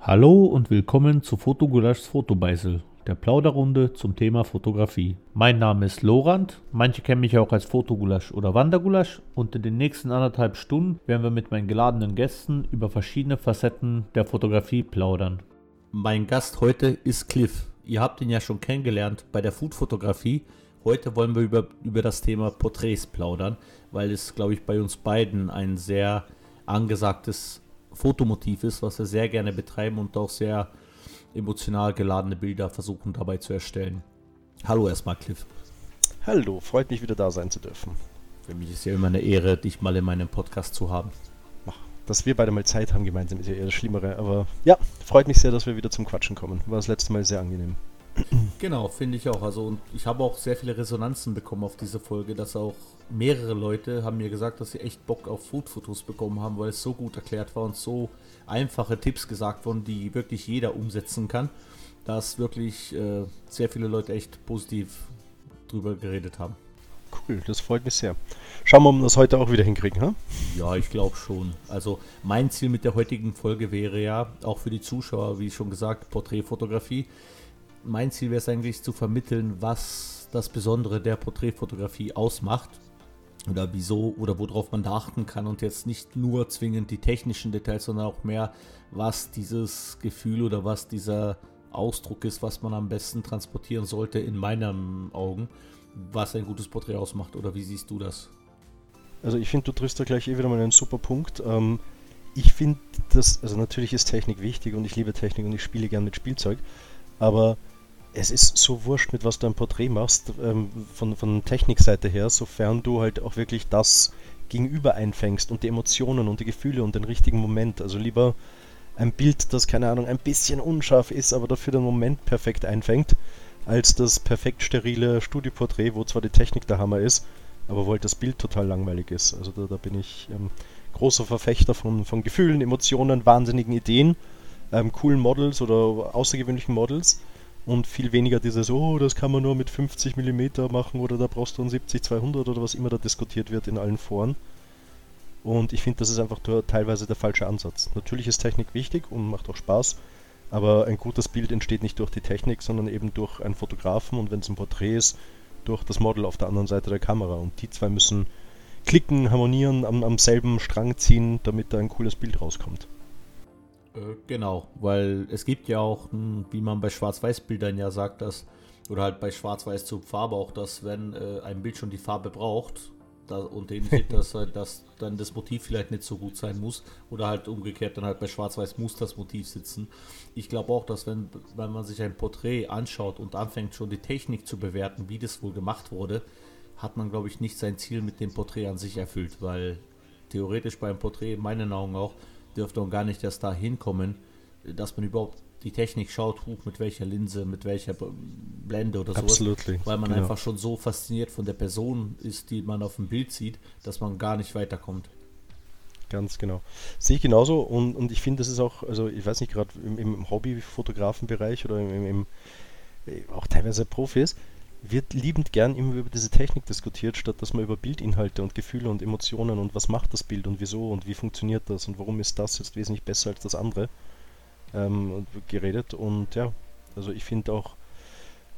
Hallo und willkommen zu Fotogulaschs Fotobeißel, der Plauderrunde zum Thema Fotografie. Mein Name ist Lorand, manche kennen mich auch als Fotogulasch oder Wandergulasch und in den nächsten anderthalb Stunden werden wir mit meinen geladenen Gästen über verschiedene Facetten der Fotografie plaudern. Mein Gast heute ist Cliff. Ihr habt ihn ja schon kennengelernt bei der Foodfotografie. Heute wollen wir über, über das Thema Porträts plaudern, weil es, glaube ich, bei uns beiden ein sehr angesagtes Fotomotiv ist, was wir sehr gerne betreiben und auch sehr emotional geladene Bilder versuchen dabei zu erstellen. Hallo erstmal, Cliff. Hallo, freut mich wieder da sein zu dürfen. Für mich ist ja immer eine Ehre, dich mal in meinem Podcast zu haben. Dass wir beide mal Zeit haben gemeinsam ist ja eher das Schlimmere, aber ja, freut mich sehr, dass wir wieder zum Quatschen kommen. War das letzte Mal sehr angenehm. Genau, finde ich auch. Also und ich habe auch sehr viele Resonanzen bekommen auf diese Folge, dass auch mehrere Leute haben mir gesagt, dass sie echt Bock auf Foodfotos bekommen haben, weil es so gut erklärt war und so einfache Tipps gesagt wurden, die wirklich jeder umsetzen kann, dass wirklich äh, sehr viele Leute echt positiv drüber geredet haben. Cool, das freut mich sehr. Schauen wir, ob wir das heute auch wieder hinkriegen, ha? Ja, ich glaube schon. Also mein Ziel mit der heutigen Folge wäre ja, auch für die Zuschauer, wie schon gesagt, Porträtfotografie, mein Ziel wäre es eigentlich zu vermitteln, was das Besondere der Porträtfotografie ausmacht oder wieso oder worauf man da achten kann und jetzt nicht nur zwingend die technischen Details, sondern auch mehr, was dieses Gefühl oder was dieser Ausdruck ist, was man am besten transportieren sollte, in meinen Augen, was ein gutes Porträt ausmacht. Oder wie siehst du das? Also ich finde, du triffst da gleich eh wieder mal einen super Punkt. Ähm, ich finde das, also natürlich ist Technik wichtig und ich liebe Technik und ich spiele gern mit Spielzeug, aber es ist so wurscht, mit was du ein Porträt machst, ähm, von, von Technikseite her, sofern du halt auch wirklich das Gegenüber einfängst und die Emotionen und die Gefühle und den richtigen Moment. Also lieber ein Bild, das, keine Ahnung, ein bisschen unscharf ist, aber dafür den Moment perfekt einfängt, als das perfekt sterile Studioporträt, wo zwar die Technik der Hammer ist, aber wo halt das Bild total langweilig ist. Also da, da bin ich ähm, großer Verfechter von, von Gefühlen, Emotionen, wahnsinnigen Ideen, ähm, coolen Models oder außergewöhnlichen Models und viel weniger dieses, oh, das kann man nur mit 50 mm machen oder da brauchst du ein 70-200 oder was immer da diskutiert wird in allen Foren. Und ich finde, das ist einfach teilweise der falsche Ansatz. Natürlich ist Technik wichtig und macht auch Spaß, aber ein gutes Bild entsteht nicht durch die Technik, sondern eben durch einen Fotografen und wenn es ein Porträt ist, durch das Model auf der anderen Seite der Kamera. Und die zwei müssen klicken, harmonieren, am, am selben Strang ziehen, damit da ein cooles Bild rauskommt. Äh, genau, weil es gibt ja auch, wie man bei Schwarz-Weiß-Bildern ja sagt, dass, oder halt bei Schwarz-Weiß zur Farbe auch, dass wenn äh, ein Bild schon die Farbe braucht, da, und sieht, dass, halt, dass dann das Motiv vielleicht nicht so gut sein muss, oder halt umgekehrt dann halt bei Schwarz-Weiß muss das Motiv sitzen. Ich glaube auch, dass wenn, wenn man sich ein Porträt anschaut und anfängt schon die Technik zu bewerten, wie das wohl gemacht wurde, hat man, glaube ich, nicht sein Ziel mit dem Porträt an sich erfüllt, weil theoretisch beim Porträt in meinen Augen auch dürfte auch gar nicht erst da hinkommen, dass man überhaupt die Technik schaut, huch, mit welcher Linse, mit welcher Blende oder sowas. Weil man genau. einfach schon so fasziniert von der Person ist, die man auf dem Bild sieht, dass man gar nicht weiterkommt. Ganz genau. Sehe ich genauso und, und ich finde, das ist auch, also ich weiß nicht, gerade im, im Hobbyfotografenbereich oder im, im, auch teilweise Profis, wird liebend gern immer über diese Technik diskutiert, statt dass man über Bildinhalte und Gefühle und Emotionen und was macht das Bild und wieso und wie funktioniert das und warum ist das jetzt wesentlich besser als das andere ähm, geredet. Und ja, also ich finde auch,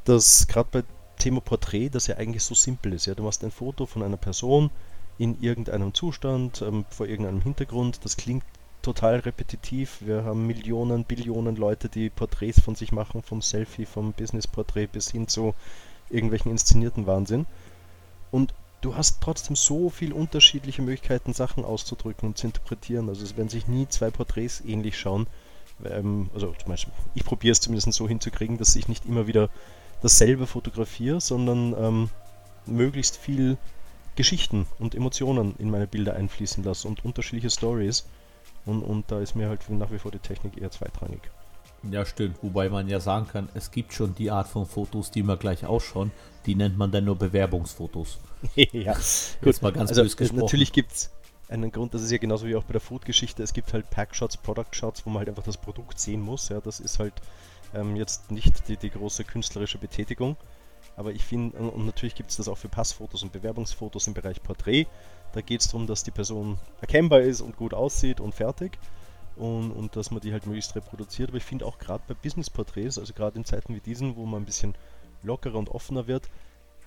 dass gerade bei Thema Porträt, das ja eigentlich so simpel ist. Ja, du machst ein Foto von einer Person in irgendeinem Zustand, ähm, vor irgendeinem Hintergrund. Das klingt total repetitiv. Wir haben Millionen, Billionen Leute, die Porträts von sich machen, vom Selfie, vom Business-Porträt bis hin zu irgendwelchen inszenierten Wahnsinn. Und du hast trotzdem so viele unterschiedliche Möglichkeiten, Sachen auszudrücken und zu interpretieren. Also es werden sich nie zwei Porträts ähnlich schauen. Ähm, also zum Beispiel, ich probiere es zumindest so hinzukriegen, dass ich nicht immer wieder dasselbe fotografiere, sondern ähm, möglichst viel Geschichten und Emotionen in meine Bilder einfließen lasse und unterschiedliche Stories. Und, und da ist mir halt nach wie vor die Technik eher zweitrangig. Ja, stimmt. Wobei man ja sagen kann, es gibt schon die Art von Fotos, die immer gleich ausschauen. Die nennt man dann nur Bewerbungsfotos. ja, gut. mal ganz also, gesprochen. Natürlich gibt es einen Grund, das ist ja genauso wie auch bei der Food-Geschichte. Es gibt halt Packshots, Product-Shots, wo man halt einfach das Produkt sehen muss. Ja, das ist halt ähm, jetzt nicht die, die große künstlerische Betätigung. Aber ich finde, und natürlich gibt es das auch für Passfotos und Bewerbungsfotos im Bereich Porträt. Da geht es darum, dass die Person erkennbar ist und gut aussieht und fertig. Und, und dass man die halt möglichst reproduziert. Aber ich finde auch gerade bei Business-Porträts, also gerade in Zeiten wie diesen, wo man ein bisschen lockerer und offener wird,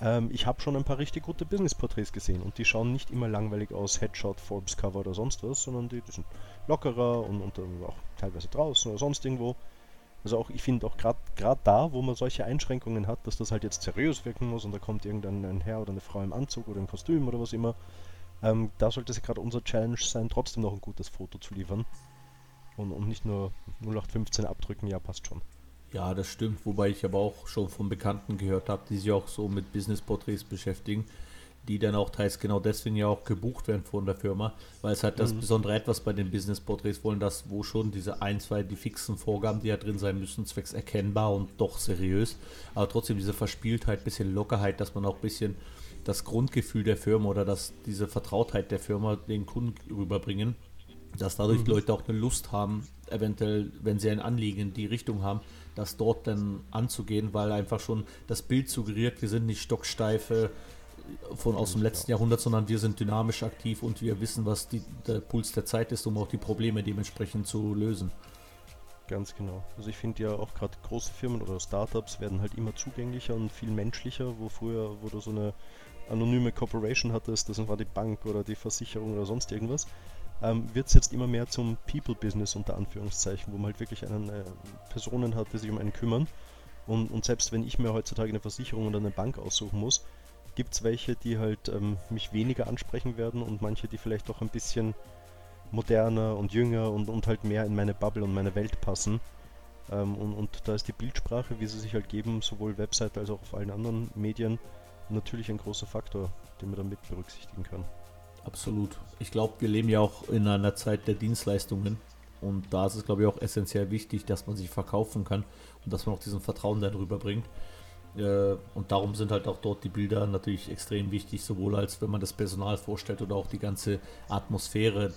ähm, ich habe schon ein paar richtig gute Business-Porträts gesehen und die schauen nicht immer langweilig aus, Headshot, Forbes-Cover oder sonst was, sondern die, die sind lockerer und, und äh, auch teilweise draußen oder sonst irgendwo. Also auch, ich finde auch gerade da, wo man solche Einschränkungen hat, dass das halt jetzt seriös wirken muss und da kommt irgendein Herr oder eine Frau im Anzug oder im Kostüm oder was immer, ähm, da sollte es gerade unser Challenge sein, trotzdem noch ein gutes Foto zu liefern. Und, und nicht nur 0815 abdrücken, ja, passt schon. Ja, das stimmt, wobei ich aber auch schon von Bekannten gehört habe, die sich auch so mit Business-Porträts beschäftigen, die dann auch teils genau deswegen ja auch gebucht werden von der Firma, weil es halt das mhm. besondere etwas bei den Business-Porträts wollen, dass wo schon diese ein, zwei, die fixen Vorgaben, die ja drin sein müssen, zwecks erkennbar und doch seriös, aber trotzdem diese Verspieltheit, bisschen Lockerheit, dass man auch ein bisschen das Grundgefühl der Firma oder dass diese Vertrautheit der Firma den Kunden rüberbringen, dass dadurch mhm. Leute auch eine Lust haben, eventuell, wenn sie ein Anliegen in die Richtung haben, das dort dann anzugehen, weil einfach schon das Bild suggeriert, wir sind nicht stocksteife von aus dem letzten Jahrhundert, sondern wir sind dynamisch aktiv und wir wissen, was die, der Puls der Zeit ist, um auch die Probleme dementsprechend zu lösen. Ganz genau. Also ich finde ja auch gerade große Firmen oder Startups werden halt immer zugänglicher und viel menschlicher, wo früher, wo du so eine anonyme Corporation hattest, das war die Bank oder die Versicherung oder sonst irgendwas, ähm, wird es jetzt immer mehr zum People-Business unter Anführungszeichen, wo man halt wirklich einen, äh, Personen hat, die sich um einen kümmern. Und, und selbst wenn ich mir heutzutage eine Versicherung oder eine Bank aussuchen muss, gibt es welche, die halt ähm, mich weniger ansprechen werden und manche, die vielleicht doch ein bisschen moderner und jünger und, und halt mehr in meine Bubble und meine Welt passen. Ähm, und, und da ist die Bildsprache, wie sie sich halt geben, sowohl Website als auch auf allen anderen Medien, natürlich ein großer Faktor, den man da mit berücksichtigen kann. Absolut. Ich glaube, wir leben ja auch in einer Zeit der Dienstleistungen. Und da ist es, glaube ich, auch essentiell wichtig, dass man sich verkaufen kann und dass man auch diesen Vertrauen darüber bringt. Äh, und darum sind halt auch dort die Bilder natürlich extrem wichtig, sowohl als wenn man das Personal vorstellt oder auch die ganze Atmosphäre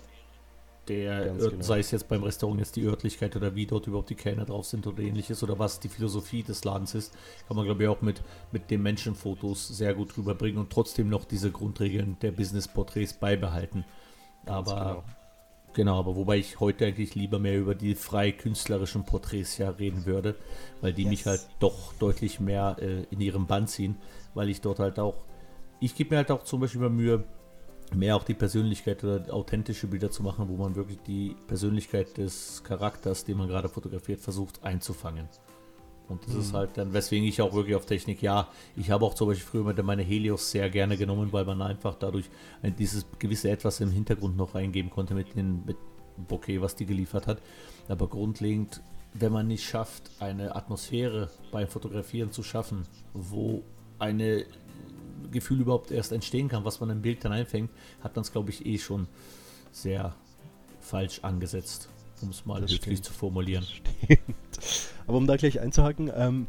der, genau. sei es jetzt beim Restaurant jetzt die Örtlichkeit oder wie dort überhaupt die Kellner drauf sind oder ähnliches oder was die Philosophie des Ladens ist, kann man glaube ich auch mit, mit den Menschenfotos sehr gut rüberbringen und trotzdem noch diese Grundregeln der Business-Porträts beibehalten. Ganz aber genau. genau. aber wobei ich heute eigentlich lieber mehr über die frei künstlerischen Porträts ja reden würde, weil die yes. mich halt doch deutlich mehr äh, in ihrem Band ziehen, weil ich dort halt auch, ich gebe mir halt auch zum Beispiel immer Mühe, mehr auch die Persönlichkeit oder authentische Bilder zu machen, wo man wirklich die Persönlichkeit des Charakters, den man gerade fotografiert, versucht einzufangen. Und das mhm. ist halt dann, weswegen ich auch wirklich auf Technik, ja, ich habe auch zum Beispiel früher meine Helios sehr gerne genommen, weil man einfach dadurch dieses gewisse Etwas im Hintergrund noch eingeben konnte mit dem mit Bokeh, was die geliefert hat. Aber grundlegend, wenn man nicht schafft, eine Atmosphäre beim Fotografieren zu schaffen, wo eine Gefühl überhaupt erst entstehen kann, was man im Bild dann einfängt, hat man es, glaube ich, eh schon sehr falsch angesetzt, um es mal höflich zu formulieren. Aber um da gleich einzuhaken, ähm,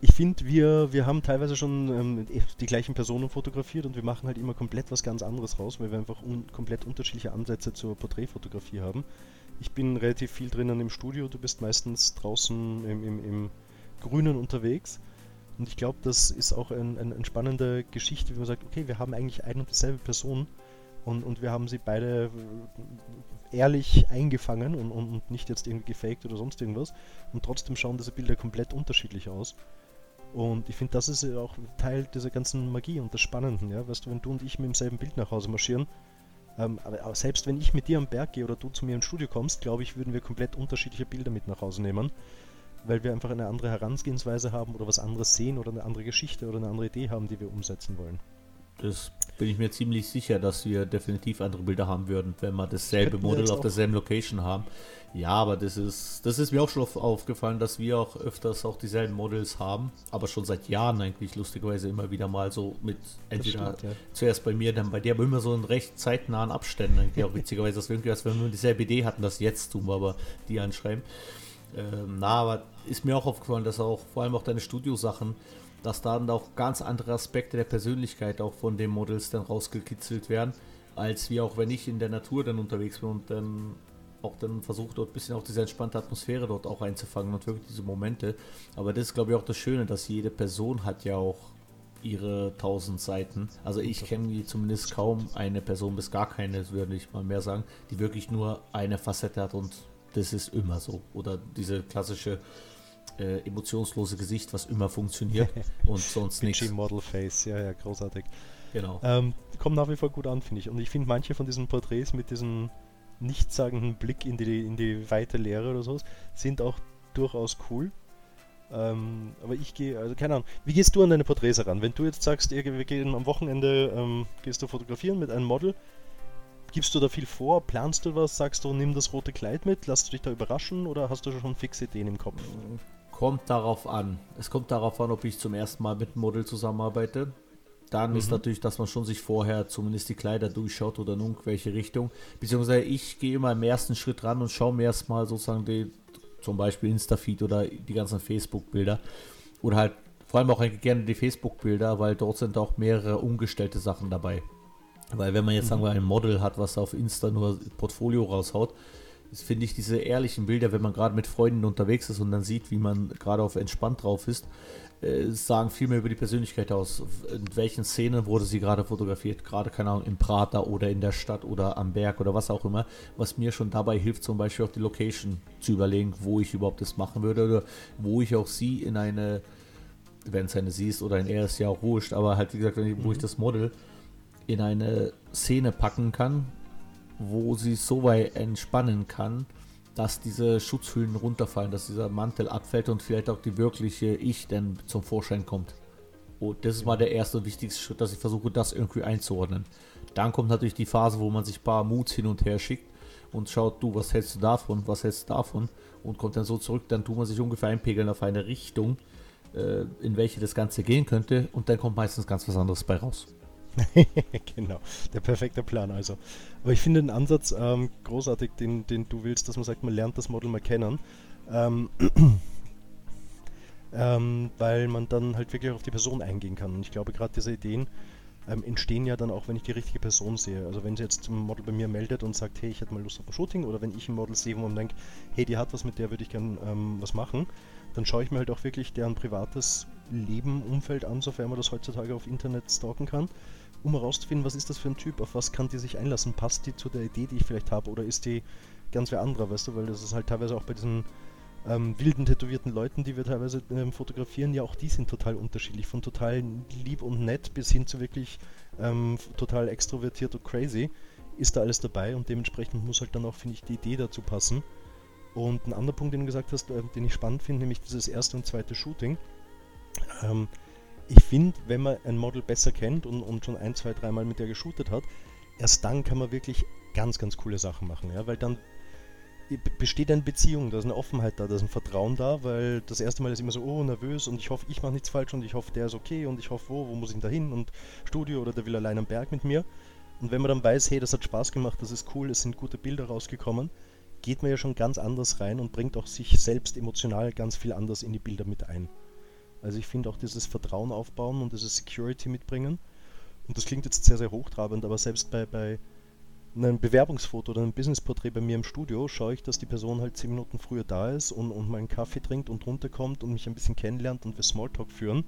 ich finde, wir, wir haben teilweise schon ähm, die gleichen Personen fotografiert und wir machen halt immer komplett was ganz anderes raus, weil wir einfach un komplett unterschiedliche Ansätze zur Porträtfotografie haben. Ich bin relativ viel drinnen im Studio, du bist meistens draußen im, im, im Grünen unterwegs. Und ich glaube, das ist auch eine ein, ein spannende Geschichte, wie man sagt, okay, wir haben eigentlich eine und dieselbe Person und, und wir haben sie beide äh, ehrlich eingefangen und, und, und nicht jetzt irgendwie gefaked oder sonst irgendwas. Und trotzdem schauen diese Bilder komplett unterschiedlich aus. Und ich finde, das ist auch Teil dieser ganzen Magie und des Spannenden, ja. Weißt du, wenn du und ich mit demselben Bild nach Hause marschieren, ähm, aber, selbst wenn ich mit dir am Berg gehe oder du zu mir ins Studio kommst, glaube ich, würden wir komplett unterschiedliche Bilder mit nach Hause nehmen weil wir einfach eine andere Herangehensweise haben oder was anderes sehen oder eine andere Geschichte oder eine andere Idee haben, die wir umsetzen wollen. Das bin ich mir ziemlich sicher, dass wir definitiv andere Bilder haben würden, wenn wir dasselbe Modell auf derselben Location haben. Ja, aber das ist, das ist mir auch schon aufgefallen, dass wir auch öfters auch dieselben Models haben, aber schon seit Jahren eigentlich lustigerweise immer wieder mal so mit entweder stimmt, ja. zuerst bei mir, dann bei dir, aber immer so in recht zeitnahen Abständen eigentlich auch witzigerweise, dass wir irgendwie, als wenn wir dieselbe Idee hatten, das jetzt tun wir aber die anschreiben. Ähm, na, aber ist mir auch aufgefallen, dass auch vor allem auch deine Studiosachen, dass da dann auch ganz andere Aspekte der Persönlichkeit auch von den Models dann rausgekitzelt werden, als wie auch wenn ich in der Natur dann unterwegs bin und dann auch dann versuche dort ein bisschen auch diese entspannte Atmosphäre dort auch einzufangen und wirklich diese Momente. Aber das ist glaube ich auch das Schöne, dass jede Person hat ja auch ihre tausend Seiten. Also ich kenne zumindest kaum eine Person, bis gar keine, würde ich mal mehr sagen, die wirklich nur eine Facette hat und das ist immer so. Oder diese klassische äh, emotionslose Gesicht, was immer funktioniert und sonst nichts. Model Face, ja, ja, großartig. Genau. Ähm, kommt nach wie vor gut an, finde ich. Und ich finde manche von diesen Porträts mit diesem nichtssagenden Blick in die, in die weite Leere oder so sind auch durchaus cool. Ähm, aber ich gehe, also keine Ahnung, wie gehst du an deine Porträts heran? Wenn du jetzt sagst, wir gehen am Wochenende, ähm, gehst du fotografieren mit einem Model, gibst du da viel vor, planst du was, sagst du, nimm das rote Kleid mit, lass du dich da überraschen oder hast du schon fixe Ideen im Kopf? Kommt darauf an. Es kommt darauf an, ob ich zum ersten Mal mit einem Model zusammenarbeite. Dann mhm. ist natürlich, dass man schon sich vorher zumindest die Kleider durchschaut oder in irgendwelche Richtung. Beziehungsweise ich gehe immer im ersten Schritt ran und schaue mir erstmal sozusagen die, zum Beispiel Insta-Feed oder die ganzen Facebook-Bilder. Oder halt vor allem auch gerne die Facebook-Bilder, weil dort sind auch mehrere umgestellte Sachen dabei. Weil wenn man jetzt, mhm. sagen wir, ein Model hat, was auf Insta nur Portfolio raushaut, finde ich diese ehrlichen Bilder, wenn man gerade mit Freunden unterwegs ist und dann sieht, wie man gerade auf entspannt drauf ist, äh, sagen viel mehr über die Persönlichkeit aus. In welchen Szenen wurde sie gerade fotografiert? Gerade, keine Ahnung, im Prater oder in der Stadt oder am Berg oder was auch immer. Was mir schon dabei hilft, zum Beispiel auch die Location zu überlegen, wo ich überhaupt das machen würde oder wo ich auch sie in eine, wenn es eine sie ist oder ein er ist ja auch wurscht, aber halt wie gesagt, ich, wo ich mhm. das Model in eine Szene packen kann, wo sie so weit entspannen kann, dass diese Schutzhüllen runterfallen, dass dieser Mantel abfällt und vielleicht auch die wirkliche Ich dann zum Vorschein kommt. Und das ist mal der erste und wichtigste Schritt, dass ich versuche, das irgendwie einzuordnen. Dann kommt natürlich die Phase, wo man sich ein paar Moods hin und her schickt und schaut, du, was hältst du davon, was hältst du davon und kommt dann so zurück, dann tut man sich ungefähr einpegeln auf eine Richtung, äh, in welche das Ganze gehen könnte und dann kommt meistens ganz was anderes bei raus. genau, der perfekte Plan also. Aber ich finde den Ansatz ähm, großartig, den, den du willst, dass man sagt, man lernt das Model mal kennen. Ähm, ähm, weil man dann halt wirklich auf die Person eingehen kann. Und ich glaube, gerade diese Ideen ähm, entstehen ja dann auch, wenn ich die richtige Person sehe. Also wenn sie jetzt ein Model bei mir meldet und sagt, hey, ich hätte mal Lust auf ein Shooting, oder wenn ich ein Model sehe, man denkt, hey, die hat was, mit der würde ich gern ähm, was machen, dann schaue ich mir halt auch wirklich deren privates Leben, Umfeld an, sofern man das heutzutage auf Internet stalken kann um herauszufinden, was ist das für ein Typ, auf was kann die sich einlassen, passt die zu der Idee, die ich vielleicht habe, oder ist die ganz wer anderer, weißt du, weil das ist halt teilweise auch bei diesen ähm, wilden, tätowierten Leuten, die wir teilweise ähm, fotografieren, ja auch die sind total unterschiedlich, von total lieb und nett bis hin zu wirklich ähm, total extrovertiert und crazy, ist da alles dabei und dementsprechend muss halt dann auch, finde ich, die Idee dazu passen. Und ein anderer Punkt, den du gesagt hast, äh, den ich spannend finde, nämlich dieses erste und zweite Shooting. Ähm, ich finde, wenn man ein Model besser kennt und, und schon ein, zwei, dreimal mit der geshootet hat, erst dann kann man wirklich ganz, ganz coole Sachen machen, ja, weil dann besteht eine Beziehung, da ist eine Offenheit da, da ist ein Vertrauen da, weil das erste Mal ist immer so, oh, nervös und ich hoffe, ich mache nichts falsch und ich hoffe, der ist okay und ich hoffe, wo, wo muss ich denn da hin und Studio oder der will allein am Berg mit mir. Und wenn man dann weiß, hey, das hat Spaß gemacht, das ist cool, es sind gute Bilder rausgekommen, geht man ja schon ganz anders rein und bringt auch sich selbst emotional ganz viel anders in die Bilder mit ein. Also ich finde auch dieses Vertrauen aufbauen und dieses Security mitbringen. Und das klingt jetzt sehr, sehr hochtrabend, aber selbst bei, bei einem Bewerbungsfoto oder einem Businessporträt bei mir im Studio schaue ich, dass die Person halt 10 Minuten früher da ist und, und mal Kaffee trinkt und runterkommt und mich ein bisschen kennenlernt und wir Smalltalk führen,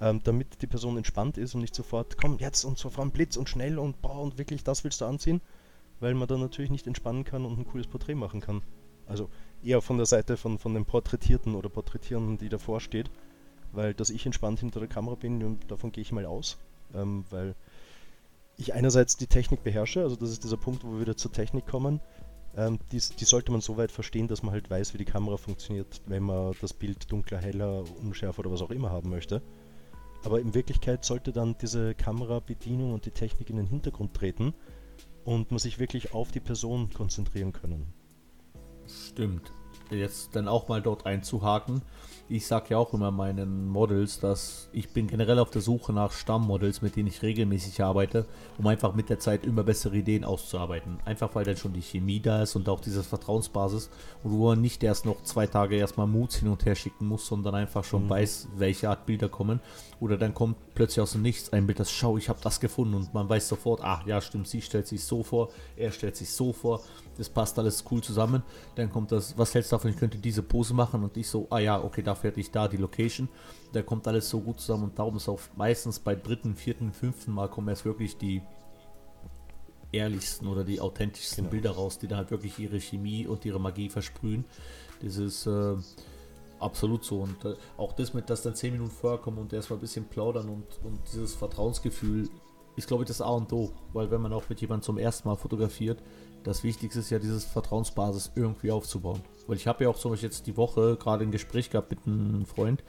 ähm, damit die Person entspannt ist und nicht sofort, komm jetzt und sofort Blitz und schnell und boah und wirklich das willst du anziehen, weil man dann natürlich nicht entspannen kann und ein cooles Porträt machen kann. Also eher von der Seite von, von dem Porträtierten oder Porträtierenden, die davor steht, weil dass ich entspannt hinter der Kamera bin, davon gehe ich mal aus, ähm, weil ich einerseits die Technik beherrsche, also das ist dieser Punkt, wo wir wieder zur Technik kommen. Ähm, die, die, sollte man so weit verstehen, dass man halt weiß, wie die Kamera funktioniert, wenn man das Bild dunkler, heller, unschärfer oder was auch immer haben möchte. Aber in Wirklichkeit sollte dann diese Kamerabedienung und die Technik in den Hintergrund treten und man sich wirklich auf die Person konzentrieren können. Stimmt. Jetzt dann auch mal dort einzuhaken ich sage ja auch immer meinen Models, dass ich bin generell auf der Suche nach Stammmodels, mit denen ich regelmäßig arbeite, um einfach mit der Zeit immer bessere Ideen auszuarbeiten. Einfach weil dann schon die Chemie da ist und auch diese Vertrauensbasis und wo man nicht erst noch zwei Tage erstmal Moods hin und her schicken muss, sondern einfach schon mhm. weiß, welche Art Bilder kommen. Oder dann kommt plötzlich aus dem Nichts ein Bild, das schau, ich habe das gefunden und man weiß sofort, ach ja, stimmt, sie stellt sich so vor, er stellt sich so vor das passt alles cool zusammen. Dann kommt das, was hältst du davon, ich könnte diese Pose machen und ich so, ah ja, okay, dafür hätte ich da die Location. Da kommt alles so gut zusammen und darum ist auch meistens bei dritten, vierten, fünften Mal kommen erst wirklich die ehrlichsten oder die authentischsten genau. Bilder raus, die da halt wirklich ihre Chemie und ihre Magie versprühen. Das ist äh, absolut so. Und äh, auch das mit, dass dann zehn Minuten vorher kommen und erstmal ein bisschen plaudern und, und dieses Vertrauensgefühl ist, glaube ich, das A und O. Weil wenn man auch mit jemandem zum ersten Mal fotografiert, das Wichtigste ist ja, dieses Vertrauensbasis irgendwie aufzubauen. Weil ich habe ja auch zum Beispiel jetzt die Woche gerade ein Gespräch gehabt mit einem Freund,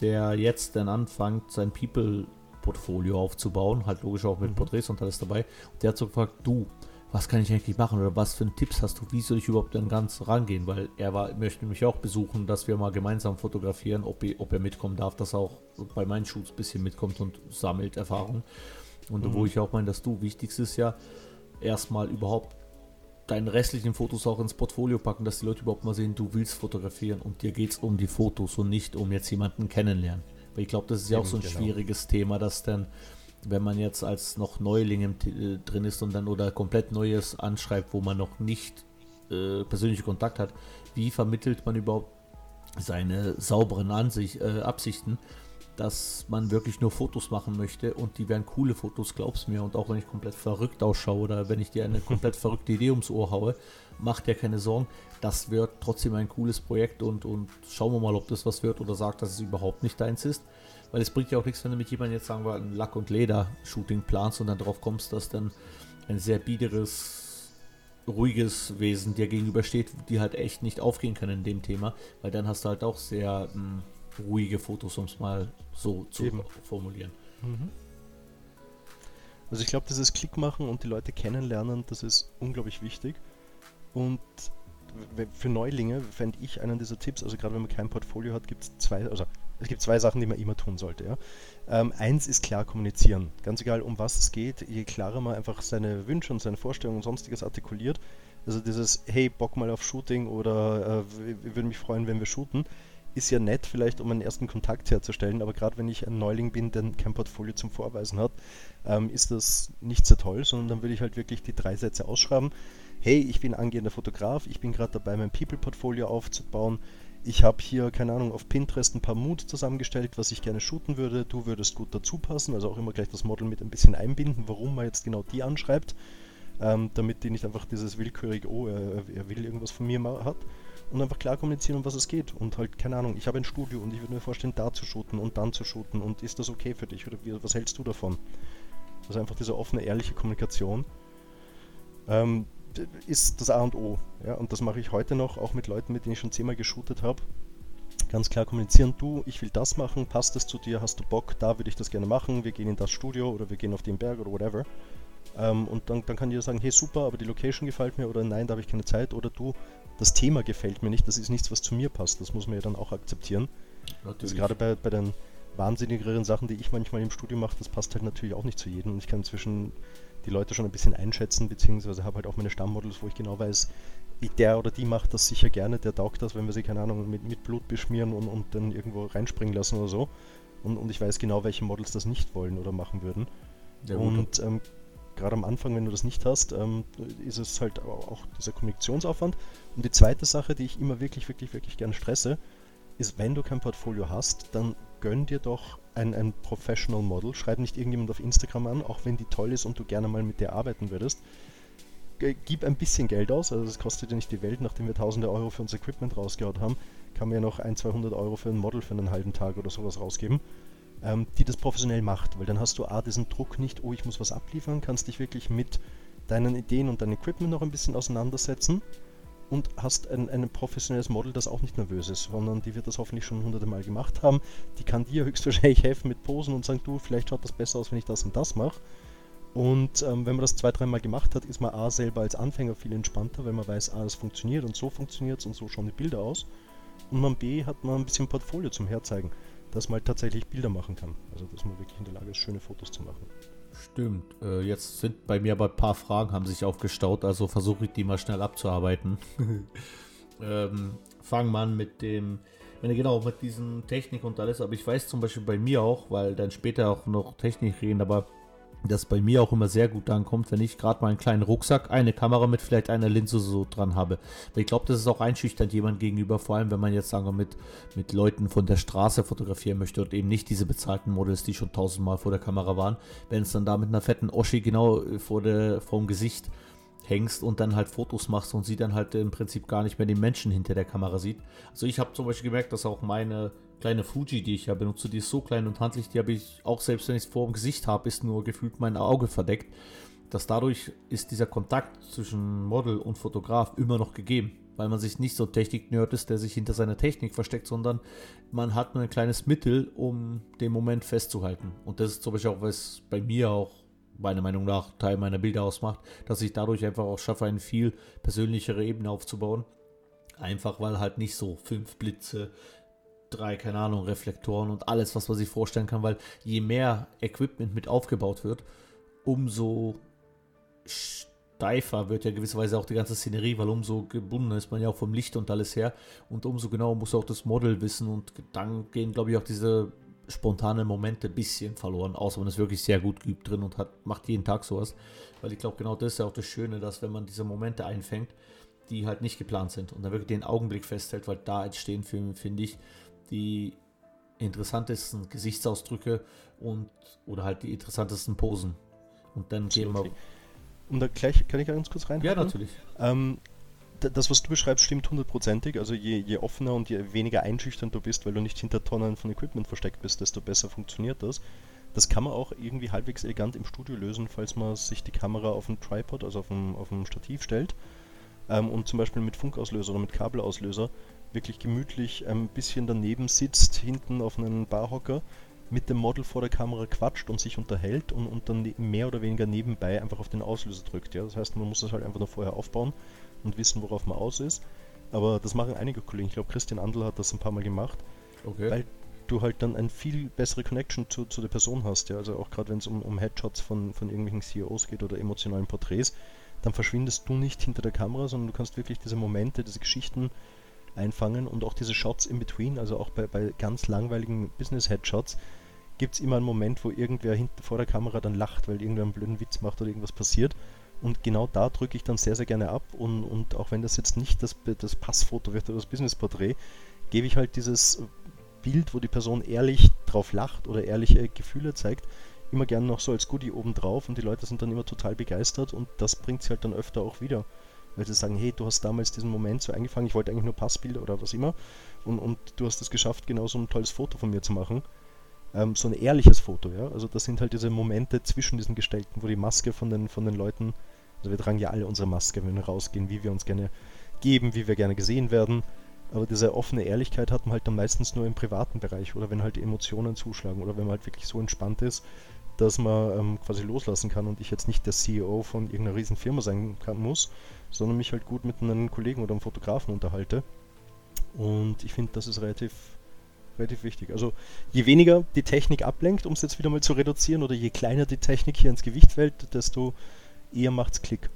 der jetzt dann anfängt, sein People-Portfolio aufzubauen. Halt logisch auch mit mhm. Porträts und alles dabei. Und der hat so gefragt, du, was kann ich eigentlich machen oder was für Tipps hast du, wie soll ich überhaupt dann ganz rangehen, weil er war, möchte mich auch besuchen, dass wir mal gemeinsam fotografieren, ob, ich, ob er mitkommen darf, dass er auch bei meinen Shoots ein bisschen mitkommt und sammelt Erfahrung. Und mhm. wo ich auch meine, dass du, wichtigst ist ja, erstmal überhaupt deine restlichen Fotos auch ins Portfolio packen, dass die Leute überhaupt mal sehen, du willst fotografieren und dir geht es um die Fotos und nicht um jetzt jemanden kennenlernen. Weil ich glaube, das ist ja auch so ein genau. schwieriges Thema, dass dann, wenn man jetzt als noch Neuling im, äh, drin ist und dann oder komplett Neues anschreibt, wo man noch nicht äh, persönlichen Kontakt hat, wie vermittelt man überhaupt seine sauberen Ansicht, äh, Absichten dass man wirklich nur Fotos machen möchte und die wären coole Fotos, glaub's mir. Und auch wenn ich komplett verrückt ausschaue oder wenn ich dir eine komplett verrückte Idee ums Ohr haue, mach dir keine Sorgen. Das wird trotzdem ein cooles Projekt und, und schauen wir mal, ob das was wird oder sagt, dass es überhaupt nicht deins ist. Weil es bringt ja auch nichts, wenn du mit jemandem jetzt sagen wir ein Lack- und Leder-Shooting planst und dann drauf kommst, dass dann ein sehr biederes, ruhiges Wesen dir gegenübersteht, die halt echt nicht aufgehen kann in dem Thema, weil dann hast du halt auch sehr mh, hm, ruhige Fotos, um es mal so zu Eben. formulieren. Mhm. Also ich glaube, dieses Klick machen und die Leute kennenlernen, das ist unglaublich wichtig. Und für Neulinge fände ich einen dieser Tipps, also gerade wenn man kein Portfolio hat, gibt es zwei, also es gibt zwei Sachen, die man immer tun sollte. Ja? Ähm, eins ist klar kommunizieren. Ganz egal, um was es geht, je klarer man einfach seine Wünsche und seine Vorstellungen und sonstiges artikuliert. Also dieses, hey, Bock mal auf Shooting oder äh, würde mich freuen, wenn wir shooten ist ja nett vielleicht, um einen ersten Kontakt herzustellen, aber gerade wenn ich ein Neuling bin, der kein Portfolio zum Vorweisen hat, ähm, ist das nicht so toll, sondern dann würde ich halt wirklich die drei Sätze ausschreiben. Hey, ich bin angehender Fotograf, ich bin gerade dabei, mein People-Portfolio aufzubauen. Ich habe hier, keine Ahnung, auf Pinterest ein paar Mood zusammengestellt, was ich gerne shooten würde. Du würdest gut dazu passen, also auch immer gleich das Model mit ein bisschen einbinden, warum man jetzt genau die anschreibt, ähm, damit die nicht einfach dieses willkürige, oh, er, er will irgendwas von mir hat und einfach klar kommunizieren, um was es geht. Und halt, keine Ahnung, ich habe ein Studio und ich würde mir vorstellen, da zu shooten und dann zu shooten und ist das okay für dich oder wie, was hältst du davon? Also einfach diese offene, ehrliche Kommunikation ähm, ist das A und O. Ja? Und das mache ich heute noch, auch mit Leuten, mit denen ich schon zehnmal geshootet habe. Ganz klar kommunizieren, du, ich will das machen, passt das zu dir, hast du Bock, da würde ich das gerne machen, wir gehen in das Studio oder wir gehen auf den Berg oder whatever. Ähm, und dann, dann kann jeder sagen, hey super, aber die Location gefällt mir oder nein, da habe ich keine Zeit oder du, das Thema gefällt mir nicht, das ist nichts, was zu mir passt. Das muss man ja dann auch akzeptieren. Natürlich. Also gerade bei, bei den wahnsinnigeren Sachen, die ich manchmal im Studio mache, das passt halt natürlich auch nicht zu jedem. Und ich kann inzwischen die Leute schon ein bisschen einschätzen, beziehungsweise habe halt auch meine Stammmodels, wo ich genau weiß, der oder die macht das sicher gerne, der taugt das, wenn wir sie, keine Ahnung, mit, mit Blut beschmieren und, und dann irgendwo reinspringen lassen oder so. Und, und ich weiß genau, welche Models das nicht wollen oder machen würden. Ja, und ähm, gerade am Anfang, wenn du das nicht hast, ähm, ist es halt auch dieser Kommunikationsaufwand. Und die zweite Sache, die ich immer wirklich, wirklich, wirklich gerne stresse, ist, wenn du kein Portfolio hast, dann gönn dir doch ein, ein Professional Model. Schreib nicht irgendjemand auf Instagram an, auch wenn die toll ist und du gerne mal mit der arbeiten würdest. Gib ein bisschen Geld aus, also das kostet ja nicht die Welt, nachdem wir tausende Euro für unser Equipment rausgehauen haben, kann man ja noch ein, 200 Euro für ein Model für einen halben Tag oder sowas rausgeben ähm, die das professionell macht, weil dann hast du A, diesen Druck nicht, oh, ich muss was abliefern, kannst dich wirklich mit deinen Ideen und deinem Equipment noch ein bisschen auseinandersetzen und hast ein, ein professionelles Model, das auch nicht nervös ist, sondern die wird das hoffentlich schon hunderte Mal gemacht haben. Die kann dir höchstwahrscheinlich helfen mit Posen und sagen, du, vielleicht schaut das besser aus, wenn ich das und das mache. Und ähm, wenn man das zwei, dreimal gemacht hat, ist man A selber als Anfänger viel entspannter, weil man weiß, A, das funktioniert und so funktioniert es und so schauen die Bilder aus. Und man B hat man ein bisschen Portfolio zum Herzeigen dass man halt tatsächlich Bilder machen kann. Also dass man wirklich in der Lage ist, schöne Fotos zu machen. Stimmt. Äh, jetzt sind bei mir aber ein paar Fragen haben sich aufgestaut, also versuche ich die mal schnell abzuarbeiten. ähm, fangen wir an mit dem, wenn genau, mit diesen Technik und alles, aber ich weiß zum Beispiel bei mir auch, weil dann später auch noch Technik reden, aber das bei mir auch immer sehr gut ankommt, wenn ich gerade mal einen kleinen Rucksack, eine Kamera mit vielleicht einer Linse so dran habe. Weil ich glaube, das ist auch einschüchternd jemand gegenüber, vor allem wenn man jetzt sagen wir mit, mit Leuten von der Straße fotografieren möchte und eben nicht diese bezahlten Models, die schon tausendmal vor der Kamera waren. Wenn es dann da mit einer fetten Oschi genau vor, der, vor dem Gesicht hängst und dann halt Fotos machst und sie dann halt im Prinzip gar nicht mehr den Menschen hinter der Kamera sieht. Also ich habe zum Beispiel gemerkt, dass auch meine kleine Fuji, die ich ja benutze, die ist so klein und handlich, die habe ich auch selbst wenn ich es vor dem Gesicht habe, ist nur gefühlt mein Auge verdeckt. Dass dadurch ist dieser Kontakt zwischen Model und Fotograf immer noch gegeben, weil man sich nicht so Technik-Nerd ist, der sich hinter seiner Technik versteckt, sondern man hat nur ein kleines Mittel, um den Moment festzuhalten. Und das ist zum Beispiel auch, was bei mir auch meiner Meinung nach Teil meiner Bilder ausmacht, dass ich dadurch einfach auch schaffe, eine viel persönlichere Ebene aufzubauen. Einfach weil halt nicht so fünf Blitze, drei, keine Ahnung, Reflektoren und alles, was man sich vorstellen kann, weil je mehr Equipment mit aufgebaut wird, umso steifer wird ja gewisserweise auch die ganze Szenerie, weil umso gebunden ist man ja auch vom Licht und alles her und umso genauer muss auch das Model wissen und dann gehen, glaube ich, auch diese spontanen Momente ein bisschen verloren, außer man ist wirklich sehr gut geübt drin und hat, macht jeden Tag sowas, weil ich glaube, genau das ist ja auch das Schöne, dass wenn man diese Momente einfängt, die halt nicht geplant sind und dann wirklich den Augenblick festhält, weil da entstehen, finde ich, die interessantesten Gesichtsausdrücke und oder halt die interessantesten Posen. Und dann gehen wir. Und da gleich kann ich ganz kurz rein. Ja, natürlich. Ähm, das, was du beschreibst, stimmt hundertprozentig. Also je, je, offener und je weniger einschüchternd du bist, weil du nicht hinter Tonnen von Equipment versteckt bist, desto besser funktioniert das. Das kann man auch irgendwie halbwegs elegant im Studio lösen, falls man sich die Kamera auf einen Tripod, also auf ein, auf ein Stativ stellt ähm, und zum Beispiel mit Funkauslöser oder mit Kabelauslöser wirklich gemütlich ein bisschen daneben sitzt, hinten auf einem Barhocker, mit dem Model vor der Kamera quatscht und sich unterhält und, und dann ne-, mehr oder weniger nebenbei einfach auf den Auslöser drückt. Ja? Das heißt, man muss das halt einfach nur vorher aufbauen und wissen, worauf man aus ist. Aber das machen einige Kollegen. Ich glaube, Christian Andl hat das ein paar Mal gemacht. Okay. Weil du halt dann eine viel bessere Connection zu, zu der Person hast. Ja? Also auch gerade wenn es um, um Headshots von, von irgendwelchen CEOs geht oder emotionalen Porträts, dann verschwindest du nicht hinter der Kamera, sondern du kannst wirklich diese Momente, diese Geschichten einfangen und auch diese Shots in between, also auch bei, bei ganz langweiligen Business-Headshots, gibt es immer einen Moment, wo irgendwer hinten vor der Kamera dann lacht, weil irgendwer einen blöden Witz macht oder irgendwas passiert. Und genau da drücke ich dann sehr, sehr gerne ab. Und, und auch wenn das jetzt nicht das, das Passfoto wird oder das Business-Porträt, gebe ich halt dieses Bild, wo die Person ehrlich drauf lacht oder ehrliche Gefühle zeigt, immer gerne noch so als Goodie oben drauf und die Leute sind dann immer total begeistert und das bringt sie halt dann öfter auch wieder weil sie sagen, hey, du hast damals diesen Moment so eingefangen, ich wollte eigentlich nur Passbilder oder was immer und, und du hast es geschafft, genau so ein tolles Foto von mir zu machen. Ähm, so ein ehrliches Foto, ja. Also das sind halt diese Momente zwischen diesen Gestalten, wo die Maske von den, von den Leuten, also wir tragen ja alle unsere Maske, wenn wir rausgehen, wie wir uns gerne geben, wie wir gerne gesehen werden. Aber diese offene Ehrlichkeit hat man halt dann meistens nur im privaten Bereich oder wenn halt die Emotionen zuschlagen oder wenn man halt wirklich so entspannt ist, dass man ähm, quasi loslassen kann und ich jetzt nicht der CEO von irgendeiner riesen Firma sein kann, muss, sondern mich halt gut mit einem Kollegen oder einem Fotografen unterhalte. Und ich finde, das ist relativ, relativ wichtig. Also je weniger die Technik ablenkt, um es jetzt wieder mal zu reduzieren, oder je kleiner die Technik hier ins Gewicht fällt, desto eher macht es Klick.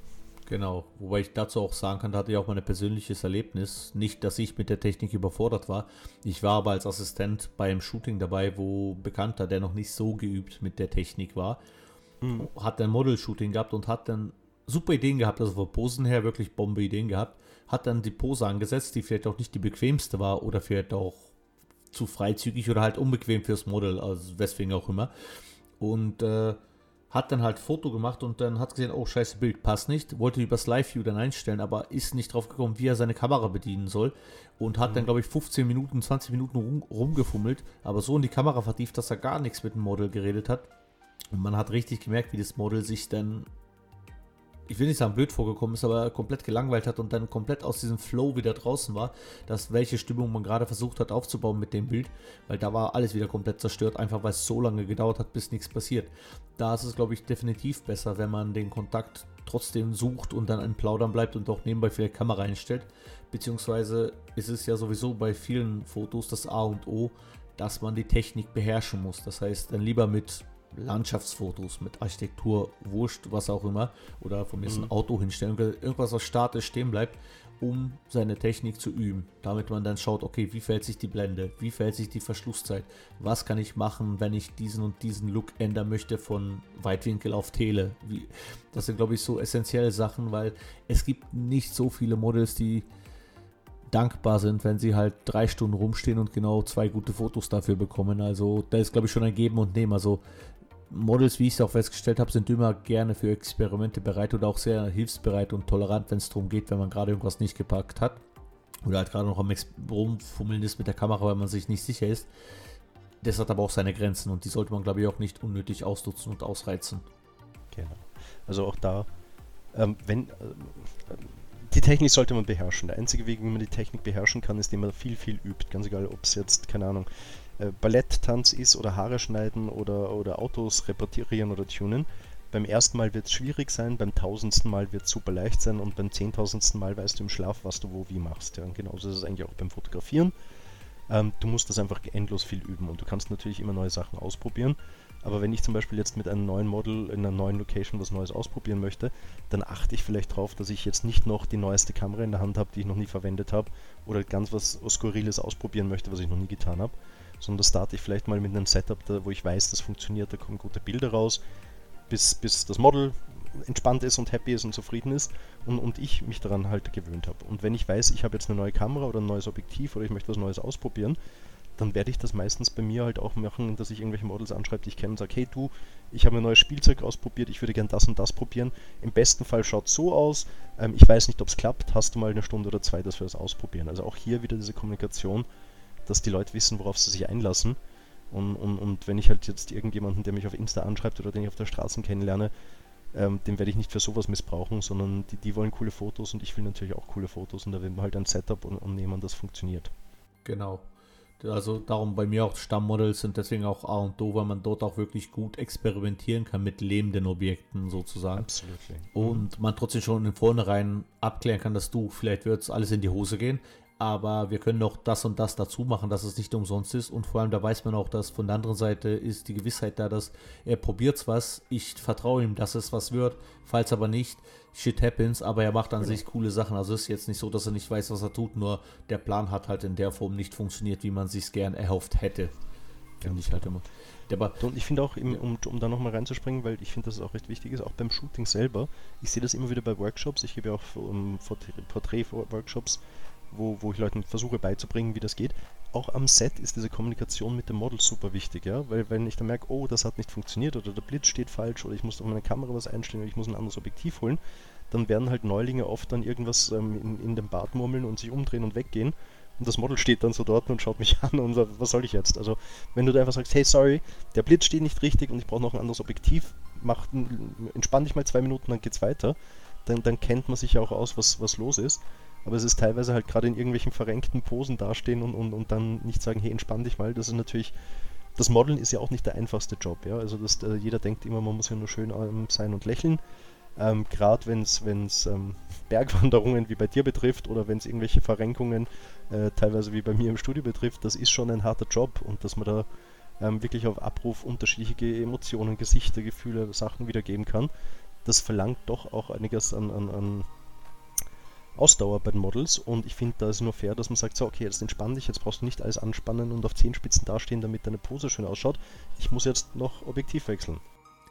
Genau, wobei ich dazu auch sagen kann, da hatte ich auch mein persönliches Erlebnis. Nicht, dass ich mit der Technik überfordert war. Ich war aber als Assistent beim Shooting dabei, wo Bekannter, der noch nicht so geübt mit der Technik war, mhm. hat ein Model-Shooting gehabt und hat dann super Ideen gehabt, also von Posen her wirklich Bombe-Ideen gehabt. Hat dann die Pose angesetzt, die vielleicht auch nicht die bequemste war oder vielleicht auch zu freizügig oder halt unbequem fürs Model, also weswegen auch immer. Und äh, hat dann halt Foto gemacht und dann hat gesehen, oh scheiße, Bild passt nicht, wollte übers Live-View dann einstellen, aber ist nicht drauf gekommen, wie er seine Kamera bedienen soll und hat mhm. dann, glaube ich, 15 Minuten, 20 Minuten rum, rumgefummelt, aber so in die Kamera vertieft, dass er gar nichts mit dem Model geredet hat. Und man hat richtig gemerkt, wie das Model sich dann ich will nicht sagen blöd vorgekommen ist, aber komplett gelangweilt hat und dann komplett aus diesem Flow wieder draußen war, dass welche Stimmung man gerade versucht hat aufzubauen mit dem Bild, weil da war alles wieder komplett zerstört, einfach weil es so lange gedauert hat, bis nichts passiert. Da ist es, glaube ich, definitiv besser, wenn man den Kontakt trotzdem sucht und dann ein Plaudern bleibt und auch nebenbei vielleicht Kamera einstellt. Beziehungsweise ist es ja sowieso bei vielen Fotos das A und O, dass man die Technik beherrschen muss. Das heißt, dann lieber mit Landschaftsfotos mit Architektur, wurscht, was auch immer, oder von mir mhm. ein Auto hinstellen, irgendwas, was statisch stehen bleibt um seine Technik zu üben. Damit man dann schaut, okay, wie verhält sich die Blende, wie verhält sich die Verschlusszeit, was kann ich machen, wenn ich diesen und diesen Look ändern möchte von Weitwinkel auf Tele. Wie, das sind, glaube ich, so essentielle Sachen, weil es gibt nicht so viele Models, die dankbar sind, wenn sie halt drei Stunden rumstehen und genau zwei gute Fotos dafür bekommen. Also da ist, glaube ich, schon ein Geben und Nehmen. Also Models, wie ich es auch festgestellt habe, sind immer gerne für Experimente bereit oder auch sehr hilfsbereit und tolerant, wenn es darum geht, wenn man gerade irgendwas nicht gepackt hat. Oder halt gerade noch am Rumfummeln ist mit der Kamera, weil man sich nicht sicher ist. Das hat aber auch seine Grenzen und die sollte man, glaube ich, auch nicht unnötig ausnutzen und ausreizen. Genau. Also auch da, ähm, wenn. Äh, die Technik sollte man beherrschen. Der einzige Weg, wie man die Technik beherrschen kann, ist, indem man viel, viel übt. Ganz egal, ob es jetzt, keine Ahnung, äh, Balletttanz ist oder Haare schneiden oder, oder Autos reparieren oder tunen. Beim ersten Mal wird es schwierig sein, beim tausendsten Mal wird es super leicht sein und beim zehntausendsten Mal weißt du im Schlaf, was du wo wie machst. Ja. Und genauso ist es eigentlich auch beim Fotografieren. Ähm, du musst das einfach endlos viel üben und du kannst natürlich immer neue Sachen ausprobieren. Aber wenn ich zum Beispiel jetzt mit einem neuen Model in einer neuen Location was Neues ausprobieren möchte, dann achte ich vielleicht darauf, dass ich jetzt nicht noch die neueste Kamera in der Hand habe, die ich noch nie verwendet habe, oder ganz was Skurriles ausprobieren möchte, was ich noch nie getan habe sondern da starte ich vielleicht mal mit einem Setup, da, wo ich weiß, das funktioniert, da kommen gute Bilder raus, bis, bis das Model entspannt ist und happy ist und zufrieden ist und, und ich mich daran halt gewöhnt habe. Und wenn ich weiß, ich habe jetzt eine neue Kamera oder ein neues Objektiv oder ich möchte was Neues ausprobieren, dann werde ich das meistens bei mir halt auch machen, dass ich irgendwelche Models anschreibe, die ich kenne und sage, hey du, ich habe ein neues Spielzeug ausprobiert, ich würde gern das und das probieren. Im besten Fall schaut es so aus, ähm, ich weiß nicht, ob es klappt, hast du mal eine Stunde oder zwei, dass wir das ausprobieren. Also auch hier wieder diese Kommunikation dass die Leute wissen, worauf sie sich einlassen. Und, und, und wenn ich halt jetzt irgendjemanden, der mich auf Insta anschreibt oder den ich auf der Straße kennenlerne, ähm, den werde ich nicht für sowas missbrauchen, sondern die, die wollen coole Fotos und ich will natürlich auch coole Fotos und da will man halt ein Setup und, und nehmen, das funktioniert. Genau. Also darum bei mir auch Stammmodels sind deswegen auch A und O, weil man dort auch wirklich gut experimentieren kann mit lebenden Objekten sozusagen. Absolut. Und man trotzdem schon in vornherein abklären kann, dass du, vielleicht wird es alles in die Hose gehen, aber wir können noch das und das dazu machen, dass es nicht umsonst ist. Und vor allem, da weiß man auch, dass von der anderen Seite ist die Gewissheit da, dass er probiert was. Ich vertraue ihm, dass es was wird. Falls aber nicht, shit happens. Aber er macht an genau. sich coole Sachen. Also ist jetzt nicht so, dass er nicht weiß, was er tut. Nur der Plan hat halt in der Form nicht funktioniert, wie man sich gern erhofft hätte. Finde ich halt immer. und ich finde auch, im, um, um da nochmal reinzuspringen, weil ich finde, dass es auch recht wichtig ist, auch beim Shooting selber. Ich sehe das immer wieder bei Workshops. Ich gebe ja auch um, Porträt-Workshops wo, wo ich Leuten versuche beizubringen, wie das geht. Auch am Set ist diese Kommunikation mit dem Model super wichtig, ja, weil wenn ich dann merke, oh, das hat nicht funktioniert oder der Blitz steht falsch oder ich muss auf meine Kamera was einstellen oder ich muss ein anderes Objektiv holen, dann werden halt Neulinge oft dann irgendwas ähm, in, in dem Bad murmeln und sich umdrehen und weggehen und das Model steht dann so dort und schaut mich an und sagt, was soll ich jetzt? Also, wenn du da einfach sagst, hey, sorry, der Blitz steht nicht richtig und ich brauche noch ein anderes Objektiv, mach, entspann dich mal zwei Minuten, dann geht's weiter, dann, dann kennt man sich ja auch aus, was, was los ist. Aber es ist teilweise halt gerade in irgendwelchen verrenkten Posen dastehen und, und, und dann nicht sagen, hey, entspann dich mal. Das ist natürlich, das Modeln ist ja auch nicht der einfachste Job, ja. Also das, äh, jeder denkt immer, man muss ja nur schön ähm, sein und lächeln. Ähm, gerade wenn es ähm, Bergwanderungen wie bei dir betrifft oder wenn es irgendwelche Verrenkungen äh, teilweise wie bei mir im Studio betrifft, das ist schon ein harter Job und dass man da ähm, wirklich auf Abruf unterschiedliche Emotionen, Gesichter, Gefühle, Sachen wiedergeben kann, das verlangt doch auch einiges an, an, an Ausdauer bei den Models und ich finde, da ist nur fair, dass man sagt, so, okay, jetzt entspann dich, jetzt brauchst du nicht alles anspannen und auf Zehenspitzen dastehen, damit deine Pose schön ausschaut. Ich muss jetzt noch Objektiv wechseln.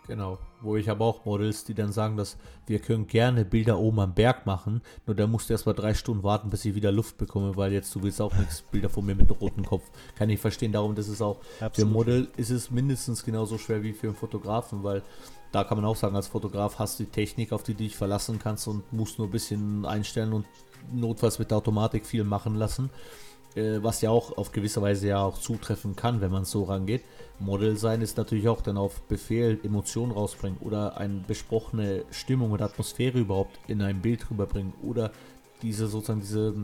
Genau, wo ich habe auch Models, die dann sagen, dass wir können gerne Bilder oben am Berg machen, nur da musst du erst mal drei Stunden warten, bis ich wieder Luft bekomme, weil jetzt du willst auch nichts Bilder von mir mit einem roten Kopf. Kann ich verstehen, darum das ist auch Absolut. für ein Model ist es mindestens genauso schwer wie für einen Fotografen, weil da kann man auch sagen, als Fotograf hast du die Technik, auf die du dich verlassen kannst und musst nur ein bisschen einstellen und notfalls mit der Automatik viel machen lassen. Äh, was ja auch auf gewisse Weise ja auch zutreffen kann, wenn man so rangeht. Model sein ist natürlich auch dann auf Befehl Emotionen rausbringen oder eine besprochene Stimmung oder Atmosphäre überhaupt in ein Bild rüberbringen oder diese sozusagen diese,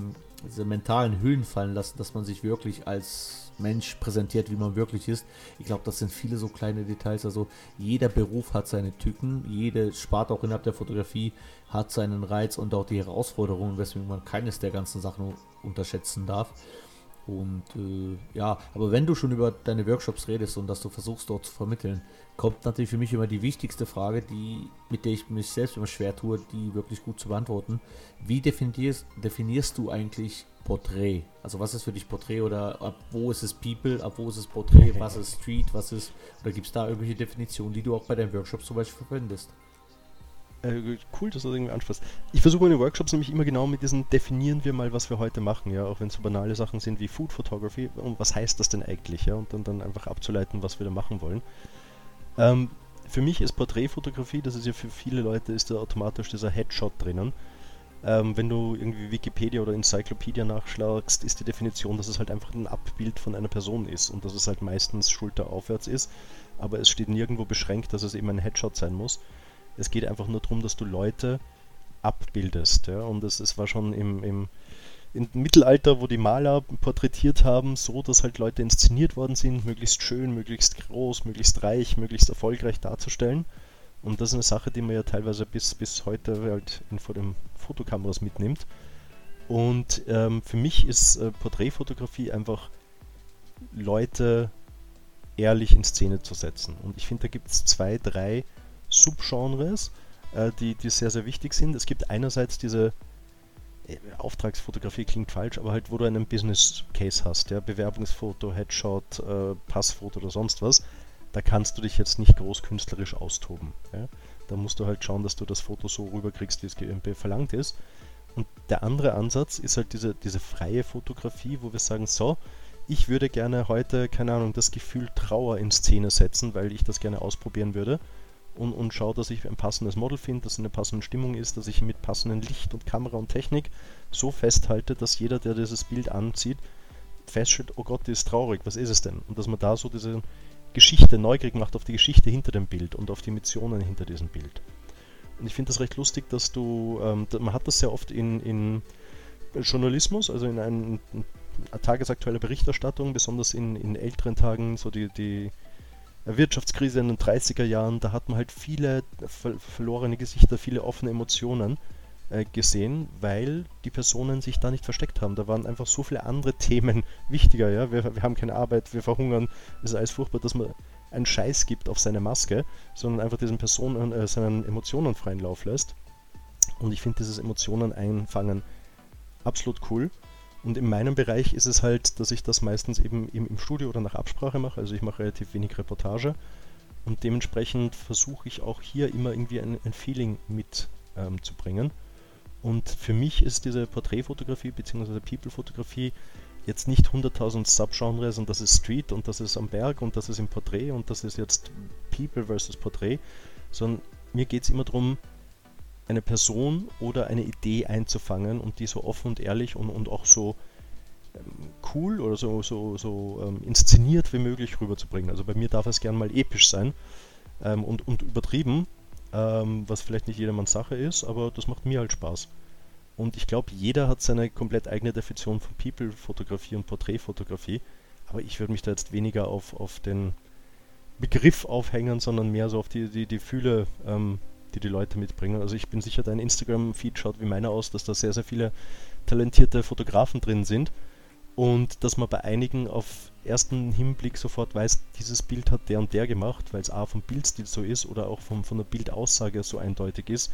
diese mentalen Hüllen fallen lassen, dass man sich wirklich als Mensch präsentiert, wie man wirklich ist. Ich glaube, das sind viele so kleine Details. Also jeder Beruf hat seine Tücken, jede Sparte auch innerhalb der Fotografie hat seinen Reiz und auch die Herausforderungen, weswegen man keines der ganzen Sachen unterschätzen darf. Und äh, ja, aber wenn du schon über deine Workshops redest und dass du versuchst dort zu vermitteln, kommt natürlich für mich immer die wichtigste Frage, die, mit der ich mich selbst immer schwer tue, die wirklich gut zu beantworten. Wie definierst, definierst du eigentlich Porträt? Also was ist für dich Porträt oder ab wo ist es People, ab wo ist es Porträt, was ist Street, was ist, oder gibt es da irgendwelche Definitionen, die du auch bei deinen Workshops zum Beispiel verwendest? Äh, cool, dass du das irgendwie ansprichst. Ich versuche meine Workshops nämlich immer genau mit diesen definieren wir mal, was wir heute machen, ja, auch wenn es so banale Sachen sind wie Food Photography und was heißt das denn eigentlich, ja, und dann, dann einfach abzuleiten, was wir da machen wollen. Ähm, für mich ist Porträtfotografie, das ist ja für viele Leute, ist da automatisch dieser Headshot drinnen. Ähm, wenn du irgendwie Wikipedia oder Enzyklopädie nachschlagst, ist die Definition, dass es halt einfach ein Abbild von einer Person ist und dass es halt meistens schulteraufwärts ist, aber es steht nirgendwo beschränkt, dass es eben ein Headshot sein muss. Es geht einfach nur darum, dass du Leute abbildest. Ja? Und es, es war schon im, im im Mittelalter, wo die Maler porträtiert haben, so dass halt Leute inszeniert worden sind, möglichst schön, möglichst groß, möglichst reich, möglichst erfolgreich darzustellen. Und das ist eine Sache, die man ja teilweise bis, bis heute halt in, vor den Fotokameras mitnimmt. Und ähm, für mich ist äh, Porträtfotografie einfach Leute ehrlich in Szene zu setzen. Und ich finde, da gibt es zwei, drei Subgenres, äh, die, die sehr, sehr wichtig sind. Es gibt einerseits diese äh, Auftragsfotografie klingt falsch, aber halt, wo du einen Business Case hast, ja, Bewerbungsfoto, Headshot, äh, Passfoto oder sonst was, da kannst du dich jetzt nicht groß künstlerisch austoben. Ja. Da musst du halt schauen, dass du das Foto so rüberkriegst, wie es verlangt ist. Und der andere Ansatz ist halt diese, diese freie Fotografie, wo wir sagen, so, ich würde gerne heute, keine Ahnung, das Gefühl Trauer in Szene setzen, weil ich das gerne ausprobieren würde und, und schaue, dass ich ein passendes Model finde, dass eine passende Stimmung ist, dass ich mit passendem Licht und Kamera und Technik so festhalte, dass jeder, der dieses Bild anzieht, feststellt, oh Gott, die ist traurig, was ist es denn? Und dass man da so diese Geschichte neugierig macht auf die Geschichte hinter dem Bild und auf die Emotionen hinter diesem Bild. Und ich finde das recht lustig, dass du, ähm, man hat das sehr oft in, in Journalismus, also in einer tagesaktueller Berichterstattung, besonders in, in älteren Tagen, so die, die Wirtschaftskrise in den 30er Jahren, da hat man halt viele ver verlorene Gesichter, viele offene Emotionen äh, gesehen, weil die Personen sich da nicht versteckt haben. Da waren einfach so viele andere Themen wichtiger. Ja? Wir, wir haben keine Arbeit, wir verhungern, es ist alles furchtbar, dass man einen Scheiß gibt auf seine Maske, sondern einfach diesen Personen äh, seinen Emotionen freien Lauf lässt. Und ich finde dieses Emotionen einfangen absolut cool. Und in meinem Bereich ist es halt, dass ich das meistens eben im, im Studio oder nach Absprache mache. Also ich mache relativ wenig Reportage. Und dementsprechend versuche ich auch hier immer irgendwie ein, ein Feeling mitzubringen. Ähm, und für mich ist diese Porträtfotografie bzw. People-Fotografie jetzt nicht 100.000 Subgenres und das ist Street und das ist am Berg und das ist im Porträt und das ist jetzt People versus Porträt, sondern mir geht es immer darum, eine Person oder eine Idee einzufangen und die so offen und ehrlich und, und auch so ähm, cool oder so, so, so ähm, inszeniert wie möglich rüberzubringen. Also bei mir darf es gern mal episch sein ähm, und, und übertrieben, ähm, was vielleicht nicht jedermanns Sache ist, aber das macht mir halt Spaß. Und ich glaube, jeder hat seine komplett eigene Definition von People-Fotografie und Porträtfotografie, aber ich würde mich da jetzt weniger auf, auf den Begriff aufhängen, sondern mehr so auf die, die, die Fühle ähm, die die Leute mitbringen. Also ich bin sicher, dein Instagram-Feed schaut wie meiner aus, dass da sehr, sehr viele talentierte Fotografen drin sind und dass man bei einigen auf ersten Hinblick sofort weiß, dieses Bild hat der und der gemacht, weil es A vom Bildstil so ist oder auch vom, von der Bildaussage so eindeutig ist,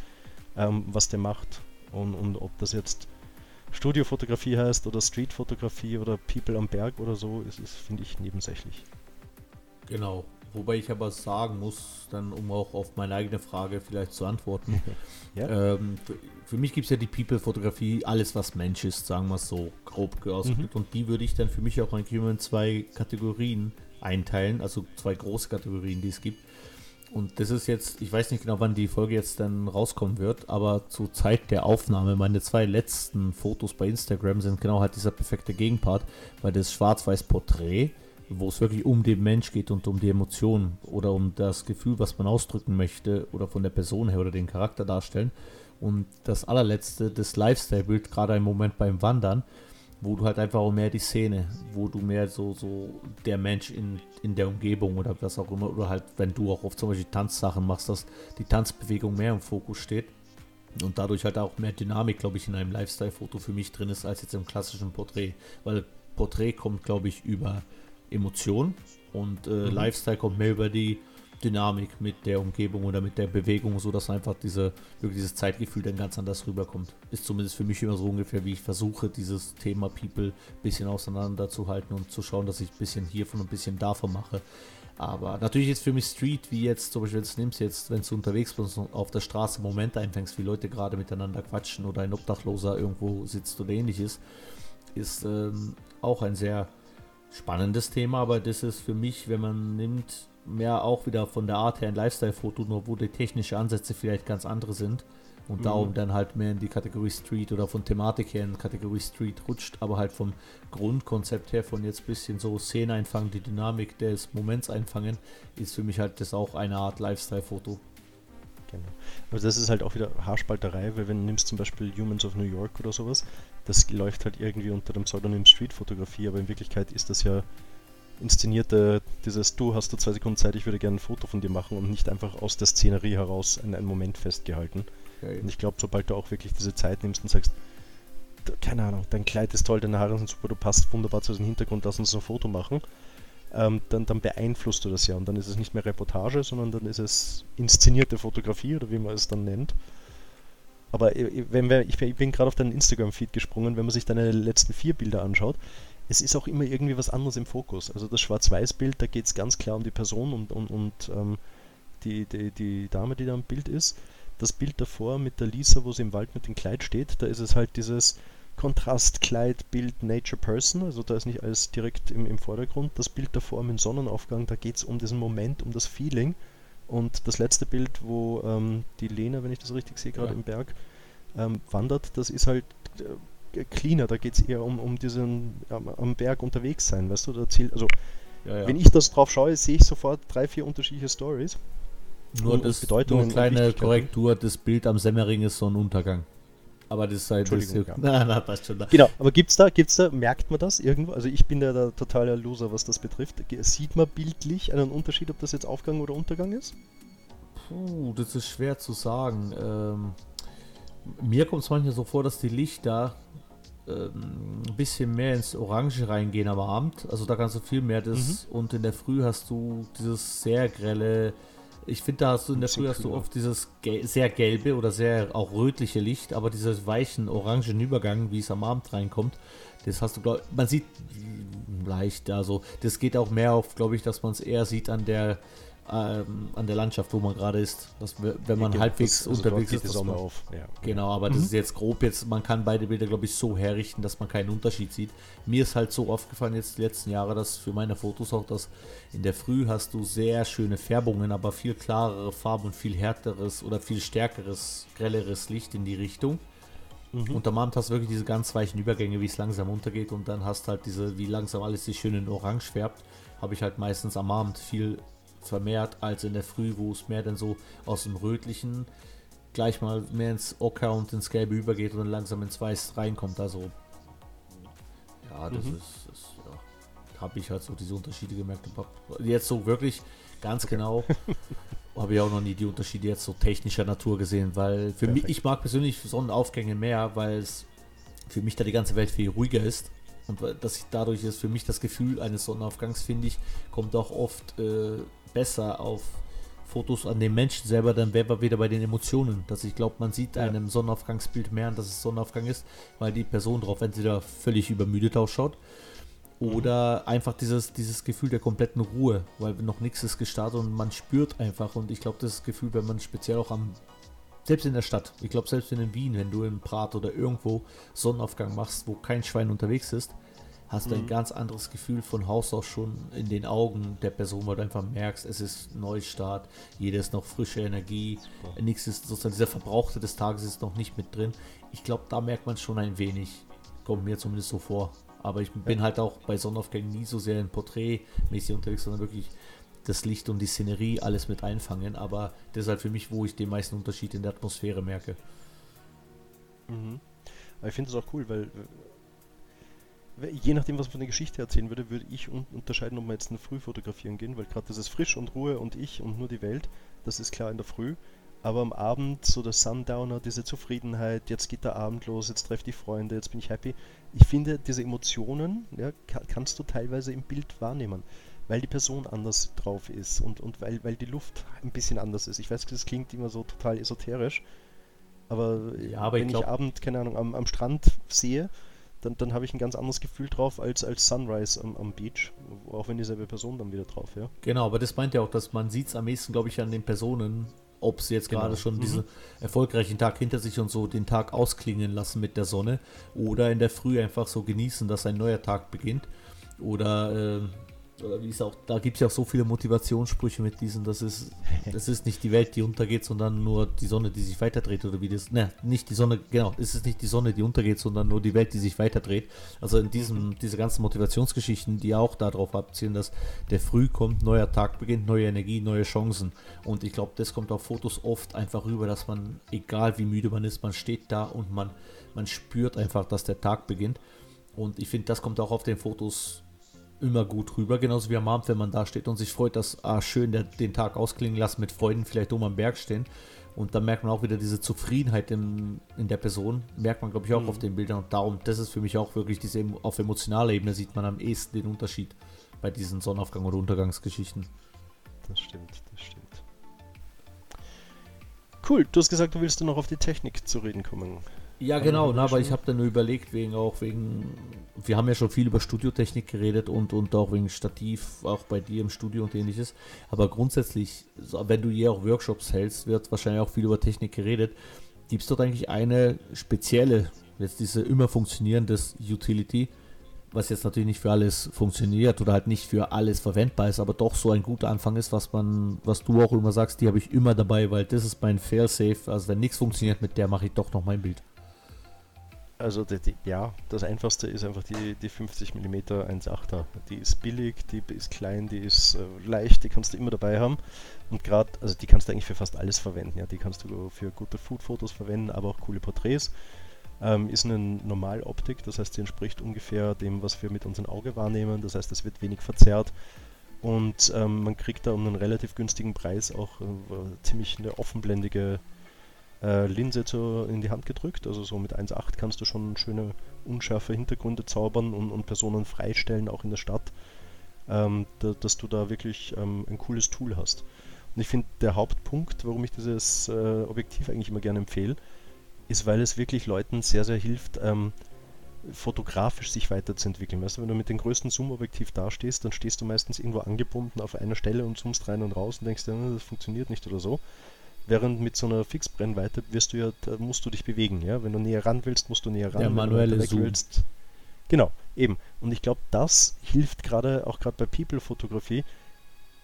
ähm, was der macht. Und, und ob das jetzt Studiofotografie heißt oder Streetfotografie oder People am Berg oder so, ist, ist finde ich, nebensächlich. Genau. Wobei ich aber sagen muss, dann um auch auf meine eigene Frage vielleicht zu antworten. ja. ähm, für, für, mich gibt es ja die People-Fotografie, alles was Mensch ist, sagen wir es so, grob ausgedrückt. Mhm. Und die würde ich dann für mich auch in zwei Kategorien einteilen, also zwei große Kategorien, die es gibt. Und das ist jetzt, ich weiß nicht genau, wann die Folge jetzt dann rauskommen wird, aber zur Zeit der Aufnahme, meine zwei letzten Fotos bei Instagram sind genau halt dieser perfekte Gegenpart, weil das Schwarz-Weiß-Porträt wo es wirklich um den Mensch geht und um die Emotionen oder um das Gefühl, was man ausdrücken möchte oder von der Person her oder den Charakter darstellen. Und das allerletzte, das Lifestyle-Bild, gerade im Moment beim Wandern, wo du halt einfach auch mehr die Szene, wo du mehr so, so der Mensch in, in der Umgebung oder was auch immer, oder halt, wenn du auch oft zum Beispiel Tanzsachen machst, dass die Tanzbewegung mehr im Fokus steht und dadurch halt auch mehr Dynamik, glaube ich, in einem Lifestyle-Foto für mich drin ist, als jetzt im klassischen Porträt. Weil Porträt kommt, glaube ich, über Emotion und äh, mhm. Lifestyle kommt mehr über die Dynamik mit der Umgebung oder mit der Bewegung, so dass einfach diese, wirklich dieses Zeitgefühl dann ganz anders rüberkommt. Ist zumindest für mich immer so ungefähr, wie ich versuche, dieses Thema People ein bisschen auseinanderzuhalten und zu schauen, dass ich ein bisschen hiervon und ein bisschen davon mache. Aber natürlich ist für mich Street, wie jetzt zum Beispiel, jetzt nimmst jetzt, wenn du unterwegs bist und auf der Straße Momente einfängst, wie Leute gerade miteinander quatschen oder ein Obdachloser irgendwo sitzt oder ähnliches, ist ähm, auch ein sehr spannendes Thema, aber das ist für mich, wenn man nimmt, mehr auch wieder von der Art her ein Lifestyle-Foto, nur wo die technischen Ansätze vielleicht ganz andere sind und mhm. darum dann halt mehr in die Kategorie Street oder von Thematik her in die Kategorie Street rutscht, aber halt vom Grundkonzept her von jetzt ein bisschen so Szene einfangen, die Dynamik des Moments einfangen, ist für mich halt das auch eine Art Lifestyle-Foto. Genau. Also das ist halt auch wieder Haarspalterei, weil wenn du nimmst zum Beispiel Humans of New York oder sowas, das läuft halt irgendwie unter dem Pseudonym Street-Fotografie, aber in Wirklichkeit ist das ja inszenierte, dieses Du hast du zwei Sekunden Zeit, ich würde gerne ein Foto von dir machen und nicht einfach aus der Szenerie heraus einen, einen Moment festgehalten. Okay. Und ich glaube, sobald du auch wirklich diese Zeit nimmst und sagst, keine Ahnung, dein Kleid ist toll, deine Haare sind super, du passt wunderbar zu diesem Hintergrund, lass uns ein Foto machen, ähm, dann, dann beeinflusst du das ja und dann ist es nicht mehr Reportage, sondern dann ist es inszenierte Fotografie oder wie man es dann nennt. Aber wenn wir, ich bin gerade auf deinen Instagram-Feed gesprungen, wenn man sich deine letzten vier Bilder anschaut, es ist auch immer irgendwie was anderes im Fokus. Also das Schwarz-Weiß-Bild, da geht es ganz klar um die Person und, und, und ähm, die, die, die Dame, die da im Bild ist. Das Bild davor mit der Lisa, wo sie im Wald mit dem Kleid steht, da ist es halt dieses Kontrast-Kleid, Bild, Nature Person, also da ist nicht alles direkt im, im Vordergrund. Das Bild davor mit dem Sonnenaufgang, da geht es um diesen Moment, um das Feeling. Und das letzte Bild, wo ähm, die Lena, wenn ich das richtig sehe, gerade ja. im Berg ähm, wandert, das ist halt äh, cleaner, da geht es eher um, um diesen am, am, Berg unterwegs sein, weißt du, da zielt, also ja, ja. wenn ich das drauf schaue, sehe ich sofort drei, vier unterschiedliche Stories. Nur, das, Bedeutung nur kleine Korrektur, das Bild am Semmering ist Sonnenuntergang. Aber das sei Entschuldigung, das, ja. na, na, passt schon. Da. Genau, aber gibt's da, gibt's da, merkt man das irgendwo? Also ich bin ja da totaler Loser, was das betrifft. Sieht man bildlich einen Unterschied, ob das jetzt Aufgang oder Untergang ist? Puh, das ist schwer zu sagen. Ähm, mir kommt es manchmal so vor, dass die Lichter ähm, ein bisschen mehr ins Orange reingehen am Abend. Also da kannst du viel mehr das mhm. und in der Früh hast du dieses sehr grelle. Ich finde, da hast du in der Früh hast du oft dieses gel sehr gelbe oder sehr auch rötliche Licht, aber dieses weichen orangen Übergang, wie es am Abend reinkommt, das hast du, glaub, man sieht leicht, also das geht auch mehr auf, glaube ich, dass man es eher sieht an der ähm, an der Landschaft, wo man gerade ist. Dass, wenn man ja, halbwegs das, also unterwegs ist, das man, auf. Ja. Genau, aber mhm. das ist jetzt grob jetzt, man kann beide Bilder, glaube ich, so herrichten, dass man keinen Unterschied sieht. Mir ist halt so aufgefallen jetzt die letzten Jahre, dass für meine Fotos auch, dass in der Früh hast du sehr schöne Färbungen, aber viel klarere Farben und viel härteres oder viel stärkeres, grelleres Licht in die Richtung. Mhm. Und am Abend hast du wirklich diese ganz weichen Übergänge, wie es langsam untergeht und dann hast halt diese, wie langsam alles sich schön in Orange färbt, habe ich halt meistens am Abend viel vermehrt als in der Früh, wo es mehr dann so aus dem Rötlichen gleich mal mehr ins Ocker und ins Gelbe übergeht und dann langsam ins Weiß reinkommt. Also ja, das mhm. ist, ist ja, habe ich halt so diese Unterschiede gemerkt. Jetzt so wirklich ganz genau habe ich auch noch nie die Unterschiede jetzt so technischer Natur gesehen, weil für Perfekt. mich, ich mag persönlich Sonnenaufgänge mehr, weil es für mich da die ganze Welt viel ruhiger ist. Und dass ich dadurch ist für mich das Gefühl eines Sonnenaufgangs, finde ich, kommt auch oft äh, besser auf Fotos an den Menschen selber, dann wäre wir wieder bei den Emotionen. Dass ich glaube, man sieht ja. einem Sonnenaufgangsbild mehr an, dass es Sonnenaufgang ist, weil die Person drauf entweder völlig übermüdet ausschaut oder mhm. einfach dieses, dieses Gefühl der kompletten Ruhe, weil noch nichts ist gestartet und man spürt einfach. Und ich glaube, das Gefühl, wenn man speziell auch am, selbst in der Stadt, ich glaube, selbst in Wien, wenn du im Prat oder irgendwo Sonnenaufgang machst, wo kein Schwein unterwegs ist, hast du ein mhm. ganz anderes Gefühl von Haus aus schon in den Augen der Person, weil du einfach merkst, es ist Neustart, jeder ist noch frische Energie, Super. nichts ist sozusagen dieser Verbrauchte des Tages ist noch nicht mit drin. Ich glaube, da merkt man schon ein wenig, kommt mir zumindest so vor. Aber ich bin ja. halt auch bei Sonnenaufgängen nie so sehr in Porträtmäßig unterwegs, sondern wirklich das Licht und die Szenerie alles mit einfangen. Aber das ist halt für mich, wo ich den meisten Unterschied in der Atmosphäre merke. Mhm. Aber ich finde es auch cool, weil je nachdem, was man von der Geschichte erzählen würde, würde ich un unterscheiden, ob wir jetzt in der Früh fotografieren gehen, weil gerade das ist frisch und Ruhe und ich und nur die Welt, das ist klar in der Früh. aber am Abend so der Sundowner, diese Zufriedenheit, jetzt geht der Abend los, jetzt treffe ich die Freunde, jetzt bin ich happy. Ich finde, diese Emotionen ja, kannst du teilweise im Bild wahrnehmen, weil die Person anders drauf ist und, und weil, weil die Luft ein bisschen anders ist. Ich weiß, das klingt immer so total esoterisch, aber, ja, aber wenn ich, glaub... ich Abend, keine Ahnung, am, am Strand sehe, dann, dann habe ich ein ganz anderes Gefühl drauf als, als Sunrise am, am Beach, auch wenn dieselbe Person dann wieder drauf, ja. Genau, aber das meint ja auch, dass man sieht es am ehesten, glaube ich, an den Personen, ob sie jetzt genau. gerade schon mhm. diesen erfolgreichen Tag hinter sich und so den Tag ausklingen lassen mit der Sonne oder in der Früh einfach so genießen, dass ein neuer Tag beginnt oder äh, oder wie es auch, da gibt es ja auch so viele Motivationssprüche mit diesen, das ist, das ist nicht die Welt, die untergeht, sondern nur die Sonne, die sich weiterdreht oder wie das, ne, nicht die Sonne, genau, es ist nicht die Sonne, die untergeht, sondern nur die Welt, die sich weiterdreht. Also in diesem, diese ganzen Motivationsgeschichten, die auch darauf abzielen, dass der Früh kommt, neuer Tag beginnt, neue Energie, neue Chancen. Und ich glaube, das kommt auf Fotos oft einfach rüber, dass man, egal wie müde man ist, man steht da und man, man spürt einfach, dass der Tag beginnt. Und ich finde, das kommt auch auf den Fotos immer gut rüber. Genauso wie am Abend, wenn man da steht und sich freut, dass ah, schön der, den Tag ausklingen lassen, mit Freunden vielleicht oben am Berg stehen. Und dann merkt man auch wieder diese Zufriedenheit in, in der Person, merkt man, glaube ich, auch mhm. auf den Bildern. Und darum, das ist für mich auch wirklich diese, auf emotionaler Ebene sieht man am ehesten den Unterschied bei diesen Sonnenaufgang- oder Untergangsgeschichten. Das stimmt, das stimmt. Cool, du hast gesagt, du willst noch auf die Technik zu reden kommen. Ja, genau, na, aber ich habe dann nur überlegt, wegen auch wegen, wir haben ja schon viel über Studiotechnik geredet und, und auch wegen Stativ, auch bei dir im Studio und ähnliches. Aber grundsätzlich, wenn du hier auch Workshops hältst, wird wahrscheinlich auch viel über Technik geredet. Gibt es dort eigentlich eine spezielle, jetzt diese immer funktionierendes Utility, was jetzt natürlich nicht für alles funktioniert oder halt nicht für alles verwendbar ist, aber doch so ein guter Anfang ist, was man, was du auch immer sagst, die habe ich immer dabei, weil das ist mein Failsafe. Also wenn nichts funktioniert mit der, mache ich doch noch mein Bild. Also die, die, ja, das einfachste ist einfach die, die 50 mm 1.8er. Die ist billig, die ist klein, die ist äh, leicht, die kannst du immer dabei haben. Und gerade, also die kannst du eigentlich für fast alles verwenden. Ja, die kannst du für gute Food-Fotos verwenden, aber auch coole Porträts. Ähm, ist eine Normaloptik, das heißt, sie entspricht ungefähr dem, was wir mit unserem Auge wahrnehmen. Das heißt, es wird wenig verzerrt. Und ähm, man kriegt da um einen relativ günstigen Preis auch äh, ziemlich eine offenblendige äh, Linse zu, in die Hand gedrückt. Also so mit 1.8 kannst du schon schöne unscharfe Hintergründe zaubern und, und Personen freistellen, auch in der Stadt, ähm, da, dass du da wirklich ähm, ein cooles Tool hast. Und ich finde, der Hauptpunkt, warum ich dieses äh, Objektiv eigentlich immer gerne empfehle, ist, weil es wirklich Leuten sehr, sehr hilft, ähm, fotografisch sich weiterzuentwickeln. Weißt du, wenn du mit dem größten Zoom-Objektiv dastehst, dann stehst du meistens irgendwo angebunden auf einer Stelle und zoomst rein und raus und denkst dir, das funktioniert nicht oder so. Während mit so einer Fixbrennweite wirst du ja, musst du dich bewegen, ja. Wenn du näher ran willst, musst du näher ran. Der manuelle Zoom. Willst. Genau, eben. Und ich glaube, das hilft gerade, auch gerade bei People-Fotografie,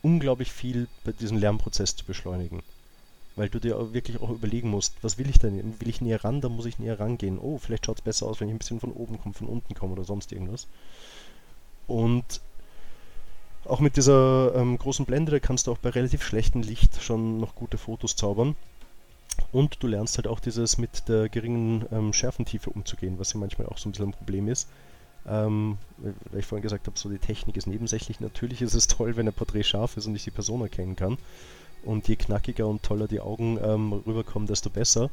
unglaublich viel bei diesem Lernprozess zu beschleunigen. Weil du dir auch wirklich auch überlegen musst, was will ich denn? Will ich näher ran, dann muss ich näher rangehen. Oh, vielleicht schaut es besser aus, wenn ich ein bisschen von oben komme, von unten komme oder sonst irgendwas. Und auch mit dieser ähm, großen Blende, da kannst du auch bei relativ schlechtem Licht schon noch gute Fotos zaubern. Und du lernst halt auch dieses mit der geringen ähm, Schärfentiefe umzugehen, was ja manchmal auch so ein bisschen ein Problem ist. Ähm, weil ich vorhin gesagt habe, so die Technik ist nebensächlich. Natürlich ist es toll, wenn ein Porträt scharf ist und ich die Person erkennen kann. Und je knackiger und toller die Augen ähm, rüberkommen, desto besser.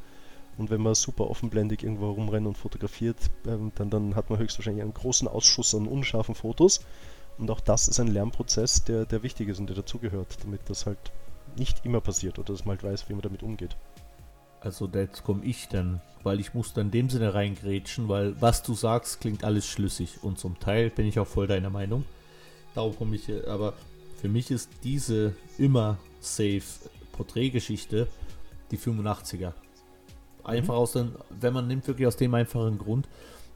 Und wenn man super offenblendig irgendwo rumrennt und fotografiert, ähm, dann, dann hat man höchstwahrscheinlich einen großen Ausschuss an unscharfen Fotos. Und auch das ist ein Lernprozess, der, der wichtig ist und der dazugehört, damit das halt nicht immer passiert oder dass man halt weiß, wie man damit umgeht. Also jetzt komme ich dann, weil ich muss dann in dem Sinne reingrätschen, weil was du sagst, klingt alles schlüssig und zum Teil bin ich auch voll deiner Meinung. Darum komme ich, aber für mich ist diese immer safe Porträtgeschichte die 85er. Einfach mhm. aus dem, wenn man nimmt wirklich aus dem einfachen Grund,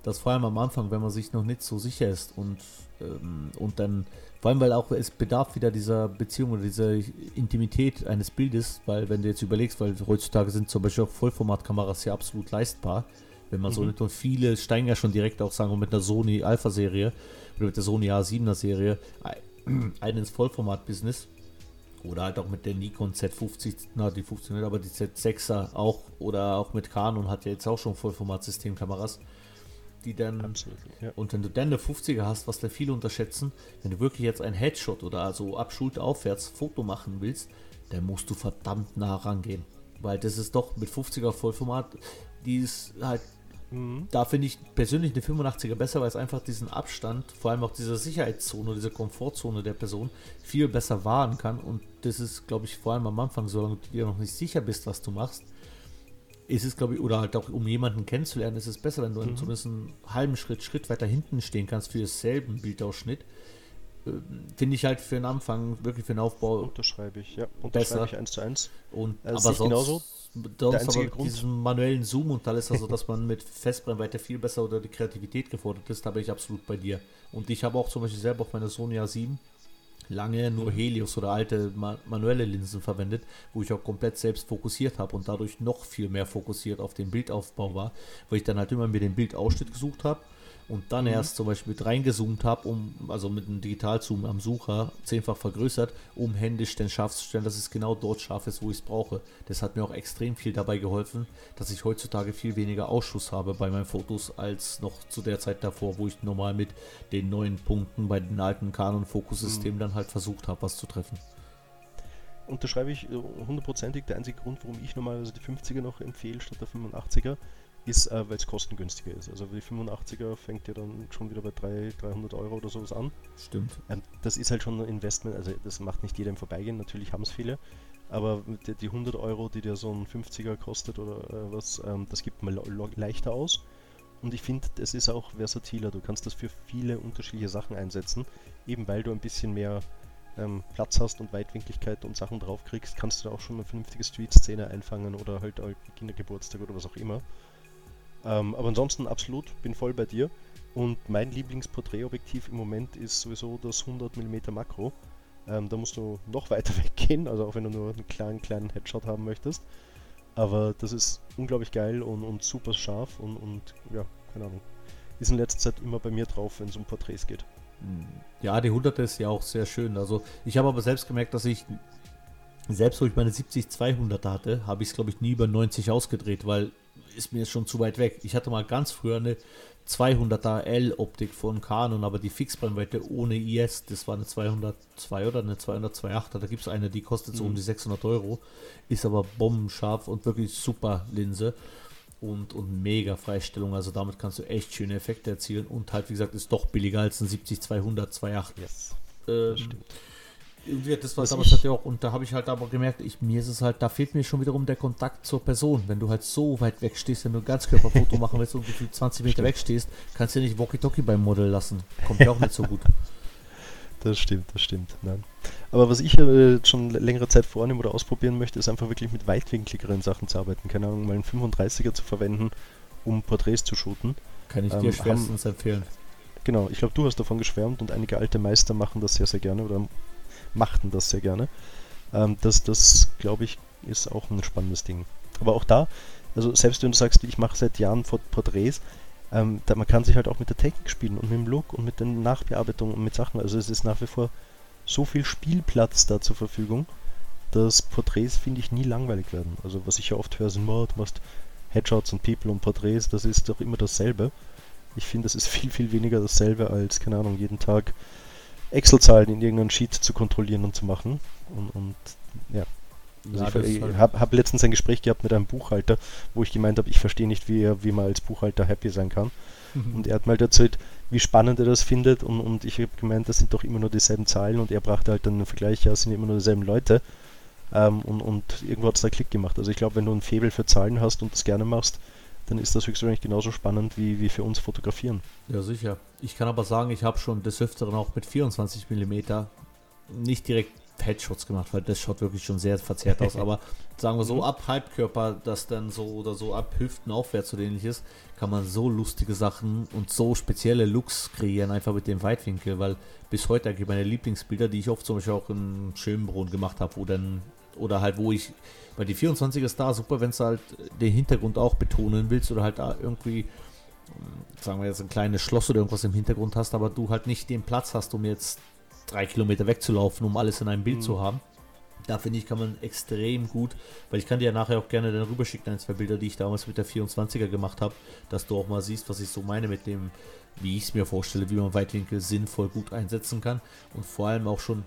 dass vor allem am Anfang, wenn man sich noch nicht so sicher ist und, ähm, und dann, vor allem weil auch es bedarf wieder dieser Beziehung oder dieser Intimität eines Bildes, weil wenn du jetzt überlegst, weil heutzutage sind zum Beispiel auch Vollformatkameras ja absolut leistbar, wenn man mhm. so nimmt und viele steigen ja schon direkt auch sagen mit einer Sony Alpha Serie oder mit der Sony A7er Serie ein ins Vollformat-Business. Oder halt auch mit der Nikon Z50, na die funktioniert, aber die Z6er auch oder auch mit Canon hat ja jetzt auch schon Vollformat-Systemkameras die dann. Absolut, ja. Und wenn du dann eine 50er hast, was da viele unterschätzen, wenn du wirklich jetzt ein Headshot oder also ab Schulter aufwärts Foto machen willst, dann musst du verdammt nah rangehen. Weil das ist doch mit 50er Vollformat, die ist halt Mhm. Da finde ich persönlich eine 85er besser, weil es einfach diesen Abstand, vor allem auch diese Sicherheitszone, diese Komfortzone der Person viel besser wahren kann. Und das ist, glaube ich, vor allem am Anfang, solange du dir noch nicht sicher bist, was du machst, ist es, glaube ich, oder halt auch um jemanden kennenzulernen, ist es besser, wenn du mhm. zumindest einen halben Schritt, Schritt weiter hinten stehen kannst für dasselben Bildausschnitt. Ähm, finde ich halt für den Anfang, wirklich für den Aufbau. Unterschreibe ich, ja. Unterschreibe besser. ich eins zu eins. Und, äh, aber sonst, genauso sonst aber Grund. diesen manuellen Zoom und alles, also dass man mit Festbrennweite viel besser oder die Kreativität gefordert ist, da bin ich absolut bei dir. Und ich habe auch zum Beispiel selber auf meiner Sony A7 lange nur Helios oder alte manuelle Linsen verwendet, wo ich auch komplett selbst fokussiert habe und dadurch noch viel mehr fokussiert auf den Bildaufbau war, weil ich dann halt immer mir den Bildausschnitt gesucht habe und dann mhm. erst zum Beispiel mit reingezoomt habe, um, also mit einem Digitalzoom am Sucher zehnfach vergrößert, um händisch den scharf zu stellen, dass es genau dort scharf ist, wo ich es brauche. Das hat mir auch extrem viel dabei geholfen, dass ich heutzutage viel weniger Ausschuss habe bei meinen Fotos als noch zu der Zeit davor, wo ich normal mit den neuen Punkten bei den alten Canon-Fokussystemen mhm. dann halt versucht habe, was zu treffen unterschreibe ich hundertprozentig. Der einzige Grund, warum ich normalerweise die 50er noch empfehle statt der 85er, ist, äh, weil es kostengünstiger ist. Also die 85er fängt ja dann schon wieder bei 300, 300 Euro oder sowas an. Stimmt. Ähm, das ist halt schon ein Investment, also das macht nicht jeder im Vorbeigehen, natürlich haben es viele, aber die, die, 100 Euro, die dir so ein 50er kostet oder äh, was, ähm, das gibt man leichter aus. Und ich finde, es ist auch versatiler. Du kannst das für viele unterschiedliche Sachen einsetzen, eben weil du ein bisschen mehr ähm, Platz hast und Weitwinkligkeit und Sachen drauf kriegst, kannst du da auch schon eine vernünftige Street-Szene einfangen oder halt Kindergeburtstag oder was auch immer. Ähm, aber ansonsten absolut, bin voll bei dir. Und mein Lieblingsporträtobjektiv im Moment ist sowieso das 100mm Makro. Ähm, da musst du noch weiter weggehen, also auch wenn du nur einen kleinen, kleinen Headshot haben möchtest. Aber das ist unglaublich geil und, und super scharf und, und ja, keine Ahnung. Ist in letzter Zeit immer bei mir drauf, wenn es um Porträts geht. Hm. Ja, die 100 ist ja auch sehr schön. Also ich habe aber selbst gemerkt, dass ich selbst wo ich meine 70-200 hatte, habe ich es glaube ich nie über 90 ausgedreht, weil ist mir schon zu weit weg. Ich hatte mal ganz früher eine 200er L-Optik von Canon, aber die Fixbrennweite ohne IS, das war eine 202 oder eine 202,8er. Da gibt es eine, die kostet so mhm. um die 600 Euro, ist aber bombenscharf und wirklich super Linse und, und mega Freistellung. Also damit kannst du echt schöne Effekte erzielen und halt, wie gesagt, ist doch billiger als ein 70-200 2.8. Yes. Ähm, das war damals halt ja auch, und da habe ich halt aber gemerkt, ich, mir ist es halt, da fehlt mir schon wiederum der Kontakt zur Person. Wenn du halt so weit weg stehst, wenn du ein Ganzkörperfoto machen willst und gefühlt 20 Meter weg stehst, kannst du ja nicht Walkie-Talkie beim Model lassen. Kommt ja auch nicht so gut. Das stimmt, das stimmt. Nein. Aber was ich äh, schon längere Zeit vornehmen oder ausprobieren möchte, ist einfach wirklich mit weitwinkligeren Sachen zu arbeiten. Keine Ahnung, mal einen 35er zu verwenden, um Porträts zu shooten. Kann ich dir ähm, schwerstens empfehlen. Genau, ich glaube, du hast davon geschwärmt und einige alte Meister machen das sehr, sehr gerne oder machten das sehr gerne. Ähm, das, das glaube ich, ist auch ein spannendes Ding. Aber auch da, also selbst wenn du sagst, ich mache seit Jahren Porträts, ähm, da, man kann sich halt auch mit der Technik spielen und mit dem Look und mit den Nachbearbeitungen und mit Sachen. Also es ist nach wie vor so viel Spielplatz da zur Verfügung, dass Porträts, finde ich, nie langweilig werden. Also was ich ja oft höre, sind, oh, du machst Headshots und People und Porträts, das ist doch immer dasselbe. Ich finde, das ist viel, viel weniger dasselbe als, keine Ahnung, jeden Tag Excel-Zahlen in irgendeinem Sheet zu kontrollieren und zu machen. Und, und ja. Also ja, ich, halt habe hab letztens ein Gespräch gehabt mit einem Buchhalter, wo ich gemeint habe, ich verstehe nicht, wie, wie man als Buchhalter happy sein kann. Mhm. Und er hat mal erzählt, wie spannend er das findet. Und, und ich habe gemeint, das sind doch immer nur dieselben Zahlen. Und er brachte halt dann einen Vergleich, ja, es sind immer nur dieselben Leute. Ähm, und, und irgendwo hat es da Klick gemacht. Also ich glaube, wenn du ein Faible für Zahlen hast und das gerne machst, dann ist das höchstwahrscheinlich genauso spannend wie, wie für uns fotografieren. Ja, sicher. Ich kann aber sagen, ich habe schon des Öfteren auch mit 24 mm nicht direkt Headshots gemacht, weil das schaut wirklich schon sehr verzerrt aus. Aber sagen wir so, mhm. ab Halbkörper, das dann so oder so ab Hüften aufwärts oder ähnliches, kann man so lustige Sachen und so spezielle Looks kreieren, einfach mit dem Weitwinkel, weil bis heute eigentlich meine Lieblingsbilder, die ich oft zum Beispiel auch in Schönbrunn gemacht habe, wo dann, oder halt wo ich weil die 24 ist da super, wenn du halt den Hintergrund auch betonen willst oder halt da irgendwie, sagen wir jetzt ein kleines Schloss oder irgendwas im Hintergrund hast, aber du halt nicht den Platz hast, um jetzt drei Kilometer wegzulaufen, um alles in einem Bild mhm. zu haben. Da finde ich, kann man extrem gut, weil ich kann dir ja nachher auch gerne dann rüberschicken, ein, zwei Bilder, die ich damals mit der 24er gemacht habe, dass du auch mal siehst, was ich so meine mit dem, wie ich es mir vorstelle, wie man Weitwinkel sinnvoll gut einsetzen kann und vor allem auch schon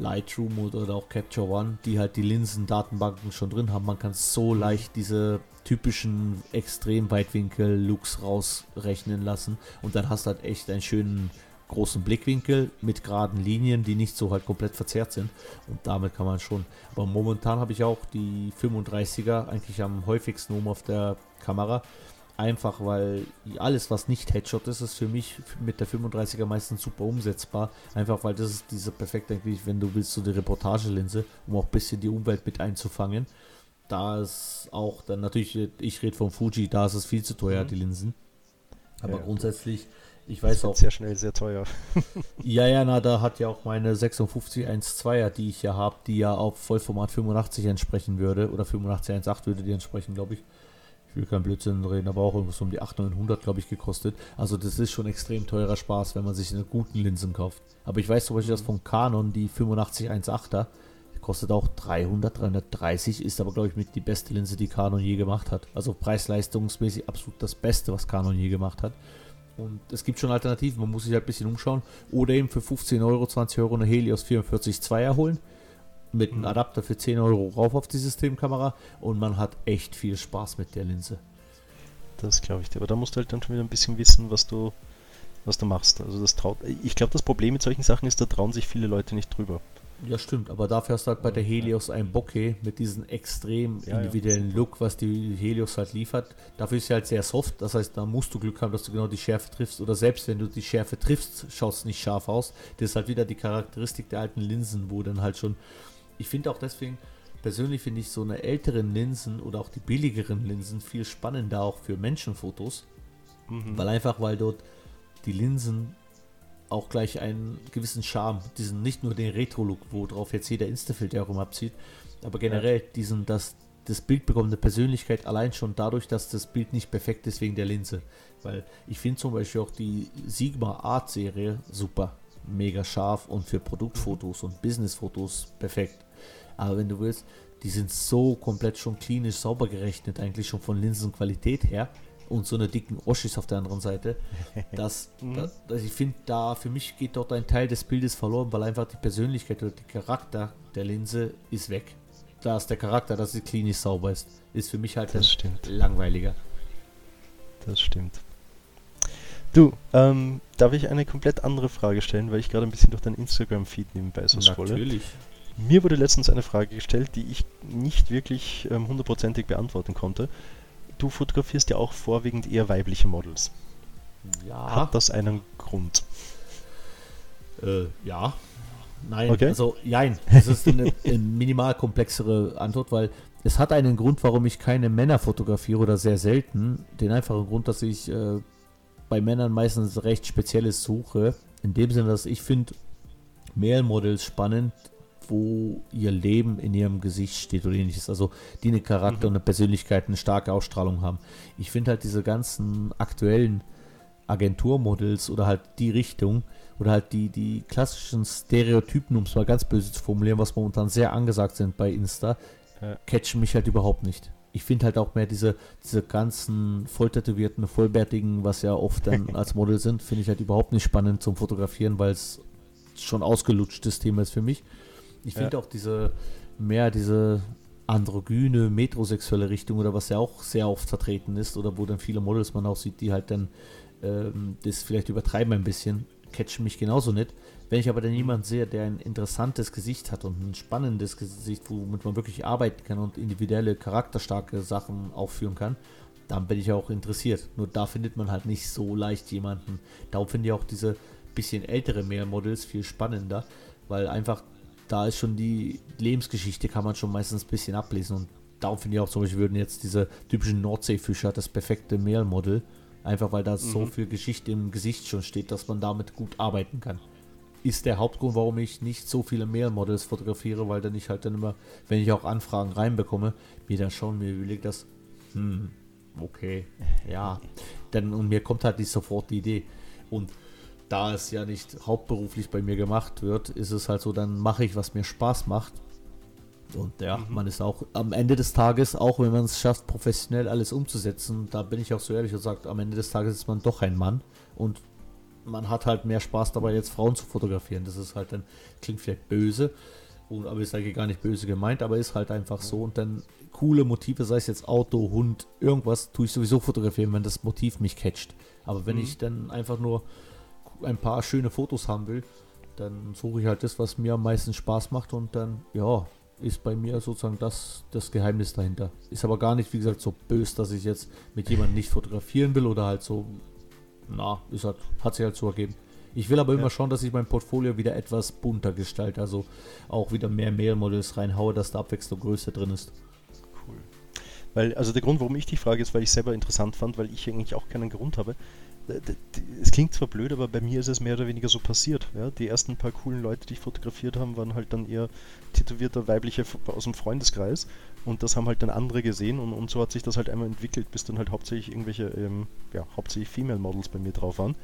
Lightroom oder auch Capture One, die halt die Linsendatenbanken schon drin haben. Man kann so leicht diese typischen extrem Weitwinkel-Looks rausrechnen lassen und dann hast du halt echt einen schönen großen Blickwinkel mit geraden Linien, die nicht so halt komplett verzerrt sind und damit kann man schon. Aber momentan habe ich auch die 35er eigentlich am häufigsten oben auf der Kamera Einfach weil alles, was nicht Headshot ist, ist für mich mit der 35er meistens super umsetzbar. Einfach weil das ist diese perfekte, eigentlich, wenn du willst, so die Reportagelinse, um auch ein bisschen die Umwelt mit einzufangen. Da ist auch dann natürlich, ich rede von Fuji, da ist es viel zu teuer, mhm. die Linsen. Aber ja, grundsätzlich, ich weiß auch. Sehr schnell, sehr teuer. ja, ja, na, da hat ja auch meine 5612er, die ich ja habe, die ja auf Vollformat 85 entsprechen würde, oder 8518 würde die entsprechen, glaube ich ich will kein Blödsinn reden, aber auch irgendwas um die 800, glaube ich, gekostet. Also das ist schon extrem teurer Spaß, wenn man sich eine guten Linsen kauft. Aber ich weiß zum Beispiel, dass von Canon die 8518er kostet auch 300, 330, ist aber, glaube ich, mit die beste Linse, die Canon je gemacht hat. Also preis-leistungsmäßig absolut das Beste, was Canon je gemacht hat. Und es gibt schon Alternativen, man muss sich halt ein bisschen umschauen. Oder eben für 15 Euro, 20 Euro eine Helios 44 2er holen mit einem Adapter für 10 Euro rauf auf die Systemkamera und man hat echt viel Spaß mit der Linse. Das glaube ich dir. Aber da musst du halt dann schon wieder ein bisschen wissen, was du, was du machst. Also das traut. Ich glaube, das Problem mit solchen Sachen ist, da trauen sich viele Leute nicht drüber. Ja, stimmt, aber dafür hast du halt bei der Helios ein Bokeh mit diesem extrem ja, individuellen ja. Look, was die Helios halt liefert. Dafür ist sie halt sehr soft, das heißt, da musst du Glück haben, dass du genau die Schärfe triffst. Oder selbst wenn du die Schärfe triffst, schaust es nicht scharf aus. Das ist halt wieder die Charakteristik der alten Linsen, wo dann halt schon ich finde auch deswegen, persönlich finde ich so eine älteren Linsen oder auch die billigeren Linsen viel spannender auch für Menschenfotos. Mhm. Weil einfach, weil dort die Linsen auch gleich einen gewissen Charme, diesen nicht nur den Retro-Look, worauf jetzt jeder Instafilter herum abzieht, aber generell diesen, dass das Bild bekommt eine Persönlichkeit allein schon dadurch, dass das Bild nicht perfekt ist wegen der Linse. Weil ich finde zum Beispiel auch die Sigma Art Serie super, mega scharf und für Produktfotos und Businessfotos perfekt. Aber wenn du willst, die sind so komplett schon klinisch sauber gerechnet, eigentlich schon von Linsenqualität her. Und so eine dicken Oschis auf der anderen Seite. dass, mhm. dass, dass ich finde, da für mich geht dort ein Teil des Bildes verloren, weil einfach die Persönlichkeit oder der Charakter der Linse ist weg. Da ist der Charakter, dass sie klinisch sauber ist, ist für mich halt das stimmt. langweiliger. Das stimmt. Du, ähm, darf ich eine komplett andere Frage stellen, weil ich gerade ein bisschen durch dein Instagram-Feed nebenbei so scrolle? Natürlich. Mir wurde letztens eine Frage gestellt, die ich nicht wirklich ähm, hundertprozentig beantworten konnte. Du fotografierst ja auch vorwiegend eher weibliche Models. Ja. Hat das einen Grund? Äh, ja. Nein, okay. also nein. Das ist eine, eine minimal komplexere Antwort, weil es hat einen Grund, warum ich keine Männer fotografiere oder sehr selten. Den einfachen Grund, dass ich äh, bei Männern meistens recht Spezielles suche. In dem Sinne, dass ich finde Male Models spannend, wo ihr Leben in ihrem Gesicht steht oder ähnliches. Also die eine Charakter mhm. und eine Persönlichkeit, eine starke Ausstrahlung haben. Ich finde halt diese ganzen aktuellen Agenturmodels oder halt die Richtung oder halt die, die klassischen Stereotypen, um es mal ganz böse zu formulieren, was momentan sehr angesagt sind bei Insta, ja. catchen mich halt überhaupt nicht. Ich finde halt auch mehr diese, diese ganzen volltätowierten, vollbärtigen, was ja oft dann als Model sind, finde ich halt überhaupt nicht spannend zum Fotografieren, weil es schon ausgelutschtes Thema ist für mich. Ich finde ja. auch diese, mehr diese androgyne, metrosexuelle Richtung oder was ja auch sehr oft vertreten ist oder wo dann viele Models man auch sieht, die halt dann ähm, das vielleicht übertreiben ein bisschen, catchen mich genauso nicht. Wenn ich aber dann jemanden sehe, der ein interessantes Gesicht hat und ein spannendes Gesicht, womit man wirklich arbeiten kann und individuelle, charakterstarke Sachen aufführen kann, dann bin ich auch interessiert. Nur da findet man halt nicht so leicht jemanden. Darum finde ich auch diese bisschen ältere Mehrmodels viel spannender, weil einfach da ist schon die Lebensgeschichte, kann man schon meistens ein bisschen ablesen. Und darum finde ich auch zum Beispiel, würden jetzt diese typischen Nordseefischer das perfekte Mail-Model, einfach weil da mhm. so viel Geschichte im Gesicht schon steht, dass man damit gut arbeiten kann. Ist der Hauptgrund, warum ich nicht so viele Mail-Models fotografiere, weil dann ich halt dann immer, wenn ich auch Anfragen reinbekomme, mir dann schon mir überlegt, dass, hm, okay, ja, dann und mir kommt halt nicht sofort die Idee. Und da es ja nicht hauptberuflich bei mir gemacht wird, ist es halt so, dann mache ich, was mir Spaß macht. Und ja, mhm. man ist auch am Ende des Tages, auch wenn man es schafft, professionell alles umzusetzen, da bin ich auch so ehrlich und sage, am Ende des Tages ist man doch ein Mann und man hat halt mehr Spaß dabei, jetzt Frauen zu fotografieren. Das ist halt dann, klingt vielleicht böse, und, aber ist eigentlich gar nicht böse gemeint, aber ist halt einfach so. Und dann coole Motive, sei es jetzt Auto, Hund, irgendwas, tue ich sowieso fotografieren, wenn das Motiv mich catcht. Aber wenn mhm. ich dann einfach nur ein paar schöne Fotos haben will, dann suche ich halt das, was mir am meisten Spaß macht und dann, ja, ist bei mir sozusagen das, das Geheimnis dahinter. Ist aber gar nicht, wie gesagt, so böse, dass ich jetzt mit jemandem nicht fotografieren will oder halt so, na, ist halt, hat sich halt so ergeben. Ich will aber ja. immer schauen, dass ich mein Portfolio wieder etwas bunter gestalte, also auch wieder mehr Mail-Models reinhaue, dass da Abwechslung größer drin ist. Cool. Weil, also der Grund, warum ich dich frage, ist, weil ich selber interessant fand, weil ich eigentlich auch keinen Grund habe es klingt zwar blöd, aber bei mir ist es mehr oder weniger so passiert. Ja? Die ersten paar coolen Leute, die ich fotografiert habe, waren halt dann eher tätowierter weibliche aus dem Freundeskreis und das haben halt dann andere gesehen und, und so hat sich das halt einmal entwickelt, bis dann halt hauptsächlich irgendwelche, ähm, ja, hauptsächlich Female Models bei mir drauf waren.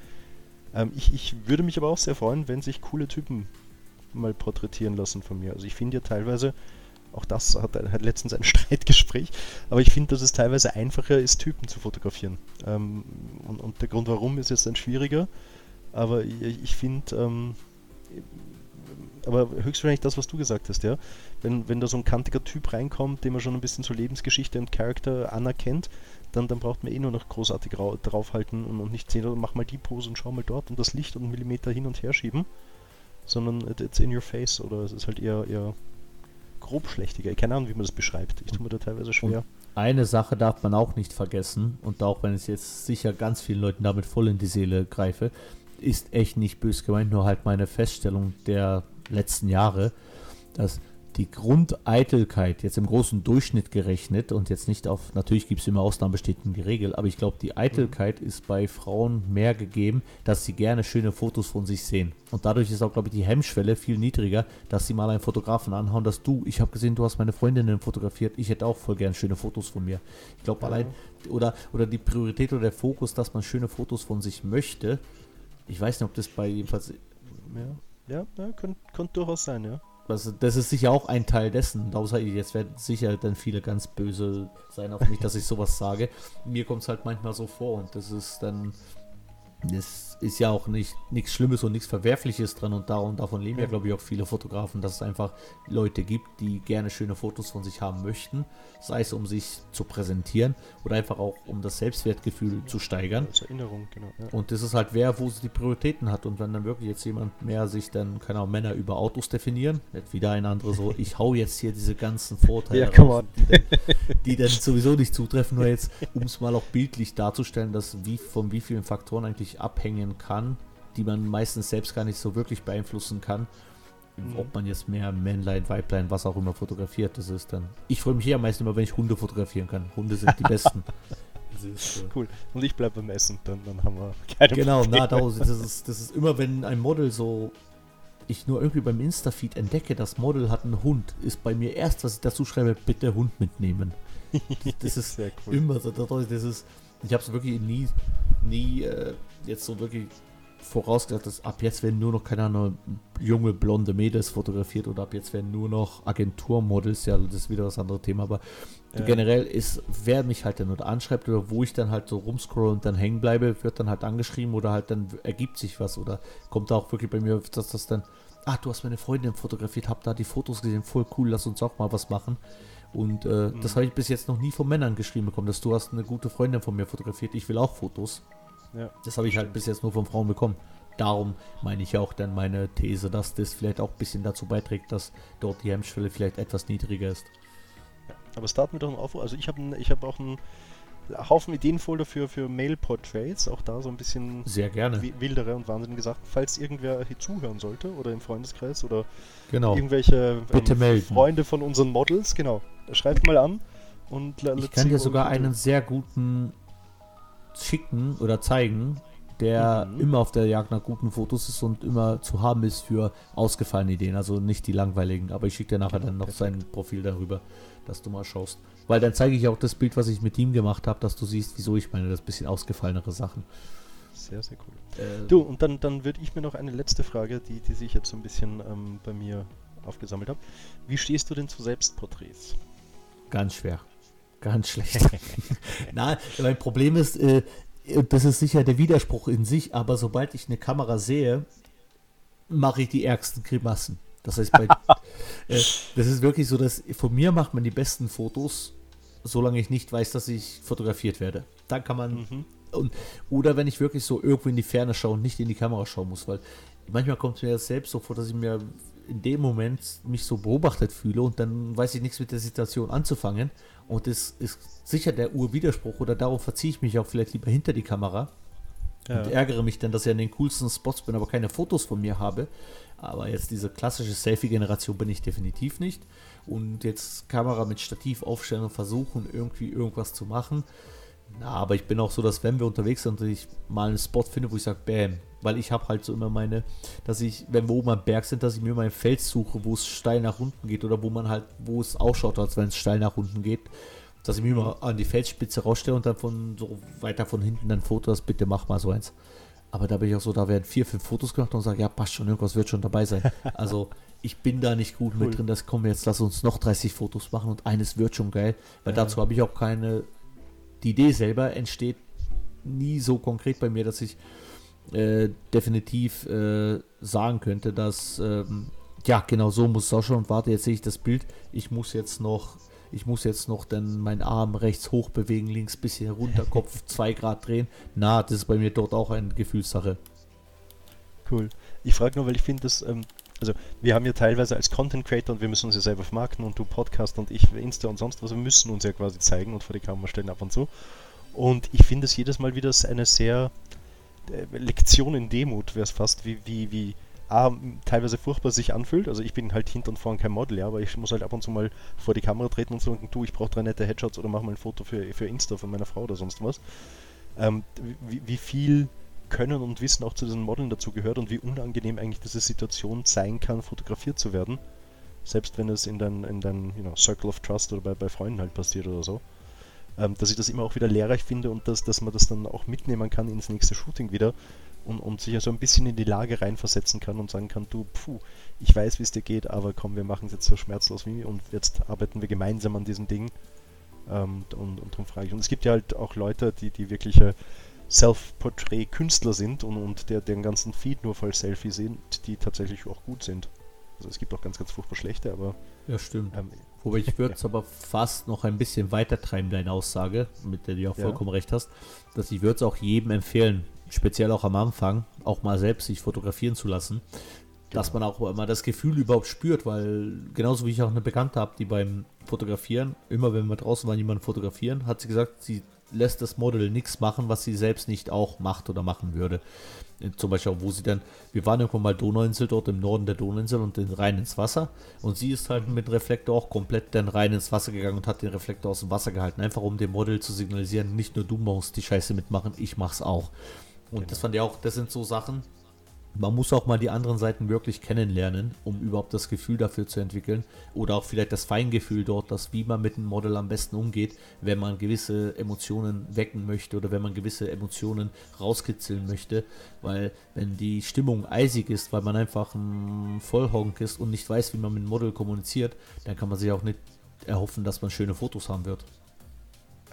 Ähm, ich, ich würde mich aber auch sehr freuen, wenn sich coole Typen mal porträtieren lassen von mir. Also ich finde ja teilweise auch das hat, hat letztens ein Streitgespräch. Aber ich finde, dass es teilweise einfacher ist, Typen zu fotografieren. Ähm, und, und, der Grund warum ist jetzt dann schwieriger. Aber ich, ich finde, ähm, aber höchstwahrscheinlich das, was du gesagt hast, ja. Wenn, wenn da so ein kantiger Typ reinkommt, den man schon ein bisschen zur Lebensgeschichte und Charakter anerkennt, dann, dann braucht man eh nur noch großartig draufhalten und, und nicht sehen, mach mal die Pose und schau mal dort und das Licht und einen Millimeter hin und her schieben. Sondern it's in your face oder es ist halt eher, eher grobschlächtiger. Keine Ahnung, wie man das beschreibt. Ich tue mir da teilweise schwer. Und eine Sache darf man auch nicht vergessen, und auch wenn es jetzt sicher ganz vielen Leuten damit voll in die Seele greife, ist echt nicht bös gemeint, nur halt meine Feststellung der letzten Jahre, dass die Grundeitelkeit jetzt im großen Durchschnitt gerechnet und jetzt nicht auf, natürlich gibt es immer Ausnahmen, bestätigen die Regel, aber ich glaube, die Eitelkeit ist bei Frauen mehr gegeben, dass sie gerne schöne Fotos von sich sehen. Und dadurch ist auch, glaube ich, die Hemmschwelle viel niedriger, dass sie mal einen Fotografen anhauen, dass du, ich habe gesehen, du hast meine Freundinnen fotografiert, ich hätte auch voll gern schöne Fotos von mir. Ich glaube, ja. allein, oder, oder die Priorität oder der Fokus, dass man schöne Fotos von sich möchte, ich weiß nicht, ob das bei jedenfalls. Ja, ja, ja könnte könnt durchaus sein, ja. Also das ist sicher auch ein Teil dessen. Außer jetzt werden sicher dann viele ganz böse sein auf mich, dass ich sowas sage. Mir kommt es halt manchmal so vor und das ist dann es ist ja auch nicht nichts Schlimmes und nichts Verwerfliches dran und darum, davon leben ja, glaube ich, auch viele Fotografen, dass es einfach Leute gibt, die gerne schöne Fotos von sich haben möchten, sei es um sich zu präsentieren oder einfach auch um das Selbstwertgefühl zu steigern. Als Erinnerung, genau. Ja. Und das ist halt wer, wo sie die Prioritäten hat und wenn dann wirklich jetzt jemand mehr sich dann, keine Ahnung, Männer über Autos definieren, nicht wieder ein anderer so, ich hau jetzt hier diese ganzen Vorteile ja, raus, die, dann, die dann sowieso nicht zutreffen, nur jetzt, um es mal auch bildlich darzustellen, dass wie von wie vielen Faktoren eigentlich abhängen kann, die man meistens selbst gar nicht so wirklich beeinflussen kann. Mhm. Ob man jetzt mehr Männlein, Weiblein, was auch immer fotografiert, das ist dann. Ich freue mich eher meistens immer, wenn ich Hunde fotografieren kann. Hunde sind die besten. Ist, äh cool. Und ich bleibe beim Essen, dann, dann haben wir keine Genau, Probleme. na, das ist, das ist immer, wenn ein Model so ich nur irgendwie beim Insta-Feed entdecke, das Model hat einen Hund, ist bei mir erst, was ich dazu schreibe, bitte Hund mitnehmen. Das, das ist cool. immer so, das ist, ich habe es wirklich nie, nie äh, jetzt so wirklich vorausgesagt, dass ab jetzt werden nur noch, keine Ahnung, junge blonde Mädels fotografiert oder ab jetzt werden nur noch Agenturmodels, ja, das ist wieder das andere Thema, aber ja. generell ist, wer mich halt dann oder anschreibt oder wo ich dann halt so rumscroll und dann hängen bleibe, wird dann halt angeschrieben oder halt dann ergibt sich was oder kommt da auch wirklich bei mir, dass das dann, ah, du hast meine Freundin fotografiert, hab da die Fotos gesehen, voll cool, lass uns auch mal was machen. Und äh, mhm. das habe ich bis jetzt noch nie von Männern geschrieben bekommen, dass du hast eine gute Freundin von mir fotografiert, ich will auch Fotos. Ja. Das habe ich halt bis jetzt nur von Frauen bekommen. Darum meine ich auch dann meine These, dass das vielleicht auch ein bisschen dazu beiträgt, dass dort die Hemmschwelle vielleicht etwas niedriger ist. Ja, aber starten wir doch mal auf. Also ich habe ich hab auch einen Haufen Ideenfolder für, für Mail-Portraits, auch da so ein bisschen Sehr gerne. wildere und wahnsinnig gesagt. Falls irgendwer hier zuhören sollte oder im Freundeskreis oder genau. irgendwelche ähm, Freunde von unseren Models, genau, schreibt mal an. Und ich kann dir sogar einen sehr guten schicken oder zeigen, der mhm. immer auf der Jagd nach guten Fotos ist und immer zu haben ist für ausgefallene Ideen, also nicht die langweiligen. Aber ich schicke dir nachher dann noch sein Profil darüber, dass du mal schaust. Weil dann zeige ich auch das Bild, was ich mit ihm gemacht habe, dass du siehst, wieso ich meine, das bisschen ausgefallenere Sachen. Sehr, sehr cool. Äh, du, und dann, dann würde ich mir noch eine letzte Frage, die, die sich jetzt so ein bisschen ähm, bei mir aufgesammelt hat. Wie stehst du denn zu Selbstporträts? Ganz schwer. Ganz schlecht. Na, mein Problem ist, äh, das ist sicher der Widerspruch in sich, aber sobald ich eine Kamera sehe, mache ich die ärgsten Grimassen. Das heißt, bei, äh, das ist wirklich so, dass von mir macht man die besten Fotos, solange ich nicht weiß, dass ich fotografiert werde. Dann kann man. Mhm. Und, oder wenn ich wirklich so irgendwo in die Ferne schaue und nicht in die Kamera schauen muss, weil manchmal kommt es mir selbst so vor, dass ich mir in dem Moment mich so beobachtet fühle und dann weiß ich nichts mit der Situation anzufangen. Und das ist sicher der Urwiderspruch oder darauf verziehe ich mich auch vielleicht lieber hinter die Kamera ja. und ärgere mich dann, dass ich an den coolsten Spots bin, aber keine Fotos von mir habe. Aber jetzt diese klassische Selfie-Generation bin ich definitiv nicht. Und jetzt Kamera mit Stativ aufstellen und versuchen, irgendwie irgendwas zu machen. Na, aber ich bin auch so, dass wenn wir unterwegs sind und ich mal einen Spot finde, wo ich sage, bam, weil ich habe halt so immer meine, dass ich, wenn wir oben am Berg sind, dass ich mir mein Feld suche, wo es steil nach unten geht oder wo man halt, wo es ausschaut, als wenn es steil nach unten geht, dass ich mich immer an die Felsspitze rausstelle und dann von so weiter von hinten dann Fotos, bitte mach mal so eins. Aber da bin ich auch so, da werden vier, fünf Fotos gemacht und sage, ja, passt schon, irgendwas wird schon dabei sein. Also ich bin da nicht gut cool. mit drin, das kommen jetzt, lass uns noch 30 Fotos machen und eines wird schon geil, weil ja. dazu habe ich auch keine, die Idee selber entsteht nie so konkret bei mir, dass ich äh, definitiv äh, sagen könnte, dass ähm, ja, genau so muss es auch schon und warte, jetzt sehe ich das Bild, ich muss jetzt noch ich muss jetzt noch dann meinen Arm rechts hoch bewegen, links bisschen runter, Kopf 2 Grad drehen. Na, das ist bei mir dort auch eine Gefühlssache. Cool. Ich frage nur, weil ich finde, dass, ähm, also wir haben ja teilweise als Content Creator und wir müssen uns ja selber vermarkten und du Podcast und ich Insta und sonst was, wir müssen uns ja quasi zeigen und vor die Kamera stellen ab und zu. Und ich finde es jedes Mal wieder eine sehr Lektion in Demut, wäre es fast, wie, wie, wie A, teilweise furchtbar sich anfühlt. Also ich bin halt hinten und vorne kein Model, ja, aber ich muss halt ab und zu mal vor die Kamera treten und sagen, du, ich brauche drei nette Headshots oder mach mal ein Foto für, für Insta von meiner Frau oder sonst was. Ähm, wie, wie, viel Können und Wissen auch zu diesen Modeln dazu gehört und wie unangenehm eigentlich diese Situation sein kann, fotografiert zu werden. Selbst wenn es in dein, in dein you know, Circle of Trust oder bei, bei Freunden halt passiert oder so. Ähm, dass ich das immer auch wieder lehrreich finde und dass, dass man das dann auch mitnehmen kann ins nächste Shooting wieder und, und sich also ein bisschen in die Lage reinversetzen kann und sagen kann, du, puh, ich weiß, wie es dir geht, aber komm, wir machen es jetzt so schmerzlos wie und jetzt arbeiten wir gemeinsam an diesem Ding. Ähm, und, und darum frage ich. Und es gibt ja halt auch Leute, die, die wirkliche Self-Portrait-Künstler sind und, und der den ganzen Feed nur voll Selfie sind, die tatsächlich auch gut sind. Also es gibt auch ganz, ganz furchtbar schlechte, aber. Ja, stimmt. Ähm, Wobei ich würde es aber fast noch ein bisschen weiter treiben, deine Aussage, mit der du auch vollkommen ja. recht hast, dass ich würde es auch jedem empfehlen, speziell auch am Anfang, auch mal selbst sich fotografieren zu lassen, genau. dass man auch immer das Gefühl überhaupt spürt, weil genauso wie ich auch eine Bekannte habe, die beim Fotografieren, immer wenn wir draußen waren, jemanden fotografieren, hat sie gesagt, sie lässt das Model nichts machen, was sie selbst nicht auch macht oder machen würde. Zum Beispiel, wo sie dann, wir waren irgendwann mal Donauinsel, dort im Norden der Donauinsel und den rein ins Wasser. Und sie ist halt mit Reflektor auch komplett dann rein ins Wasser gegangen und hat den Reflektor aus dem Wasser gehalten. Einfach um dem Model zu signalisieren, nicht nur du musst die Scheiße mitmachen, ich mach's auch. Und genau. das fand ich auch, das sind so Sachen, man muss auch mal die anderen Seiten wirklich kennenlernen, um überhaupt das Gefühl dafür zu entwickeln. Oder auch vielleicht das Feingefühl dort, dass wie man mit dem Model am besten umgeht, wenn man gewisse Emotionen wecken möchte oder wenn man gewisse Emotionen rauskitzeln möchte. Weil wenn die Stimmung eisig ist, weil man einfach ein Vollhonk ist und nicht weiß, wie man mit dem Model kommuniziert, dann kann man sich auch nicht erhoffen, dass man schöne Fotos haben wird.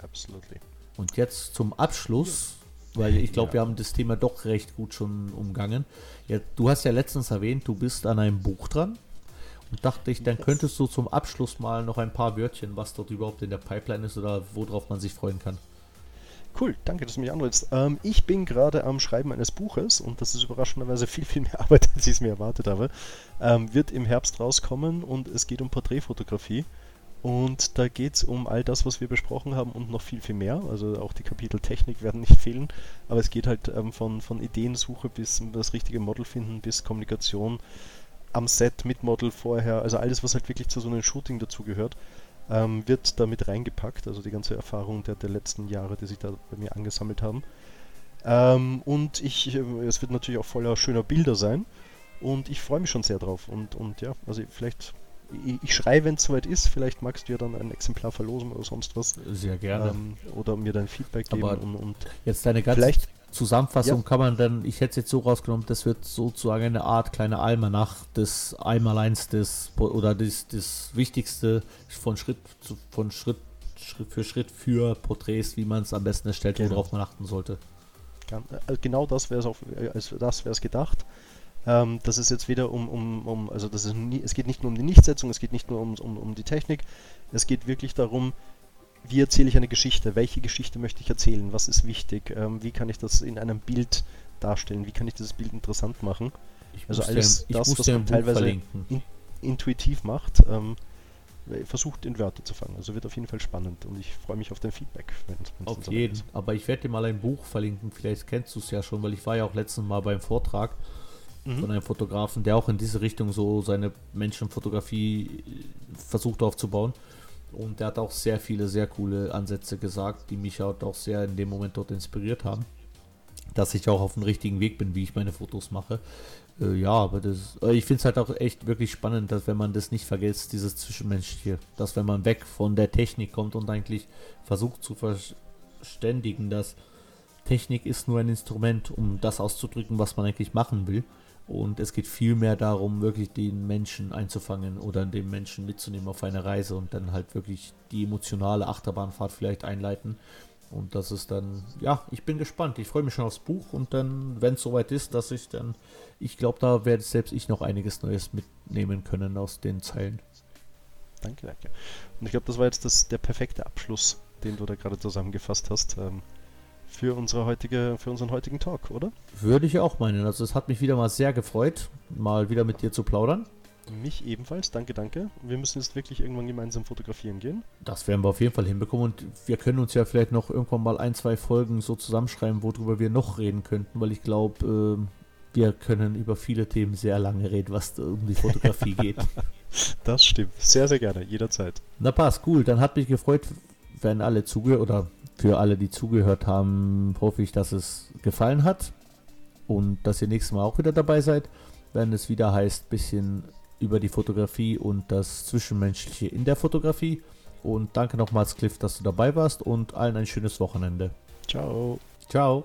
Absolutely. Und jetzt zum Abschluss weil ich glaube, ja. wir haben das Thema doch recht gut schon umgangen. Ja, du hast ja letztens erwähnt, du bist an einem Buch dran. Und dachte ich, dann könntest du zum Abschluss mal noch ein paar Wörtchen, was dort überhaupt in der Pipeline ist oder worauf man sich freuen kann. Cool, danke, dass du mich anrufst. Ähm, ich bin gerade am Schreiben eines Buches und das ist überraschenderweise viel, viel mehr Arbeit, als ich es mir erwartet habe. Ähm, wird im Herbst rauskommen und es geht um Porträtfotografie. Und da geht es um all das, was wir besprochen haben und noch viel, viel mehr. Also auch die Kapitel Technik werden nicht fehlen, aber es geht halt ähm, von, von Ideensuche bis das richtige Model finden, bis Kommunikation am Set mit Model vorher. Also alles, was halt wirklich zu so einem Shooting dazugehört, ähm, wird da mit reingepackt. Also die ganze Erfahrung der, der letzten Jahre, die sich da bei mir angesammelt haben. Ähm, und ich, äh, es wird natürlich auch voller schöner Bilder sein. Und ich freue mich schon sehr drauf. Und, und ja, also vielleicht ich schreibe, wenn es soweit ist. Vielleicht magst du ja dann ein Exemplar verlosen oder sonst was. Sehr gerne. Ähm, oder mir dein Feedback geben. Aber und, und jetzt deine ganze vielleicht, Zusammenfassung ja. kann man dann, ich hätte es jetzt so rausgenommen, das wird sozusagen eine Art kleine Almanach des Einmaleins des oder des, des Wichtigste von Schritt zu, von Schritt, Schritt für Schritt für Porträts, wie man es am besten erstellt, genau. worauf man achten sollte. Äh, genau das wäre es als das wäre es gedacht. Ähm, das ist jetzt wieder um, um, um also das ist nie, es geht nicht nur um die Nichtsetzung, es geht nicht nur um, um, um die Technik, es geht wirklich darum, wie erzähle ich eine Geschichte, welche Geschichte möchte ich erzählen, was ist wichtig, ähm, wie kann ich das in einem Bild darstellen, wie kann ich dieses Bild interessant machen. Ich also alles dir, das, was man teilweise in, intuitiv macht, ähm, versucht in Wörter zu fangen. Also wird auf jeden Fall spannend und ich freue mich auf dein Feedback. Wenn's, wenn's auf jeden. Ist. Aber ich werde dir mal ein Buch verlinken, vielleicht kennst du es ja schon, weil ich war ja auch letztes Mal beim Vortrag mhm. von einem Fotografen, der auch in diese Richtung so seine Menschenfotografie versucht aufzubauen. Und der hat auch sehr viele, sehr coole Ansätze gesagt, die mich halt auch sehr in dem Moment dort inspiriert haben. Dass ich auch auf dem richtigen Weg bin, wie ich meine Fotos mache. Äh, ja, aber das, äh, ich finde es halt auch echt wirklich spannend, dass wenn man das nicht vergisst, dieses Zwischenmenschliche, dass wenn man weg von der Technik kommt und eigentlich versucht zu verständigen, dass Technik ist nur ein Instrument, um das auszudrücken, was man eigentlich machen will. Und es geht viel mehr darum, wirklich den Menschen einzufangen oder den Menschen mitzunehmen auf eine Reise und dann halt wirklich die emotionale Achterbahnfahrt vielleicht einleiten. Und das ist dann, ja, ich bin gespannt. Ich freue mich schon aufs Buch und dann, wenn es soweit ist, dass ich dann, ich glaube, da werde selbst ich noch einiges Neues mitnehmen können aus den Zeilen. Danke, danke. Und ich glaube, das war jetzt das, der perfekte Abschluss, den du da gerade zusammengefasst hast. Ähm, für, unsere heutige, für unseren heutigen Talk, oder? Würde ich auch meinen. Also es hat mich wieder mal sehr gefreut, mal wieder mit dir zu plaudern. Mich ebenfalls, danke, danke. Wir müssen jetzt wirklich irgendwann gemeinsam fotografieren gehen. Das werden wir auf jeden Fall hinbekommen und wir können uns ja vielleicht noch irgendwann mal ein, zwei Folgen so zusammenschreiben, worüber wir noch reden könnten, weil ich glaube, äh, wir können über viele Themen sehr lange reden, was um die Fotografie geht. Das stimmt. Sehr, sehr gerne, jederzeit. Na passt, cool. Dann hat mich gefreut, wenn alle zugehört oder für alle, die zugehört haben, hoffe ich, dass es gefallen hat und dass ihr nächstes Mal auch wieder dabei seid, wenn es wieder heißt, bisschen über die Fotografie und das Zwischenmenschliche in der Fotografie. Und danke nochmals, Cliff, dass du dabei warst und allen ein schönes Wochenende. Ciao. Ciao.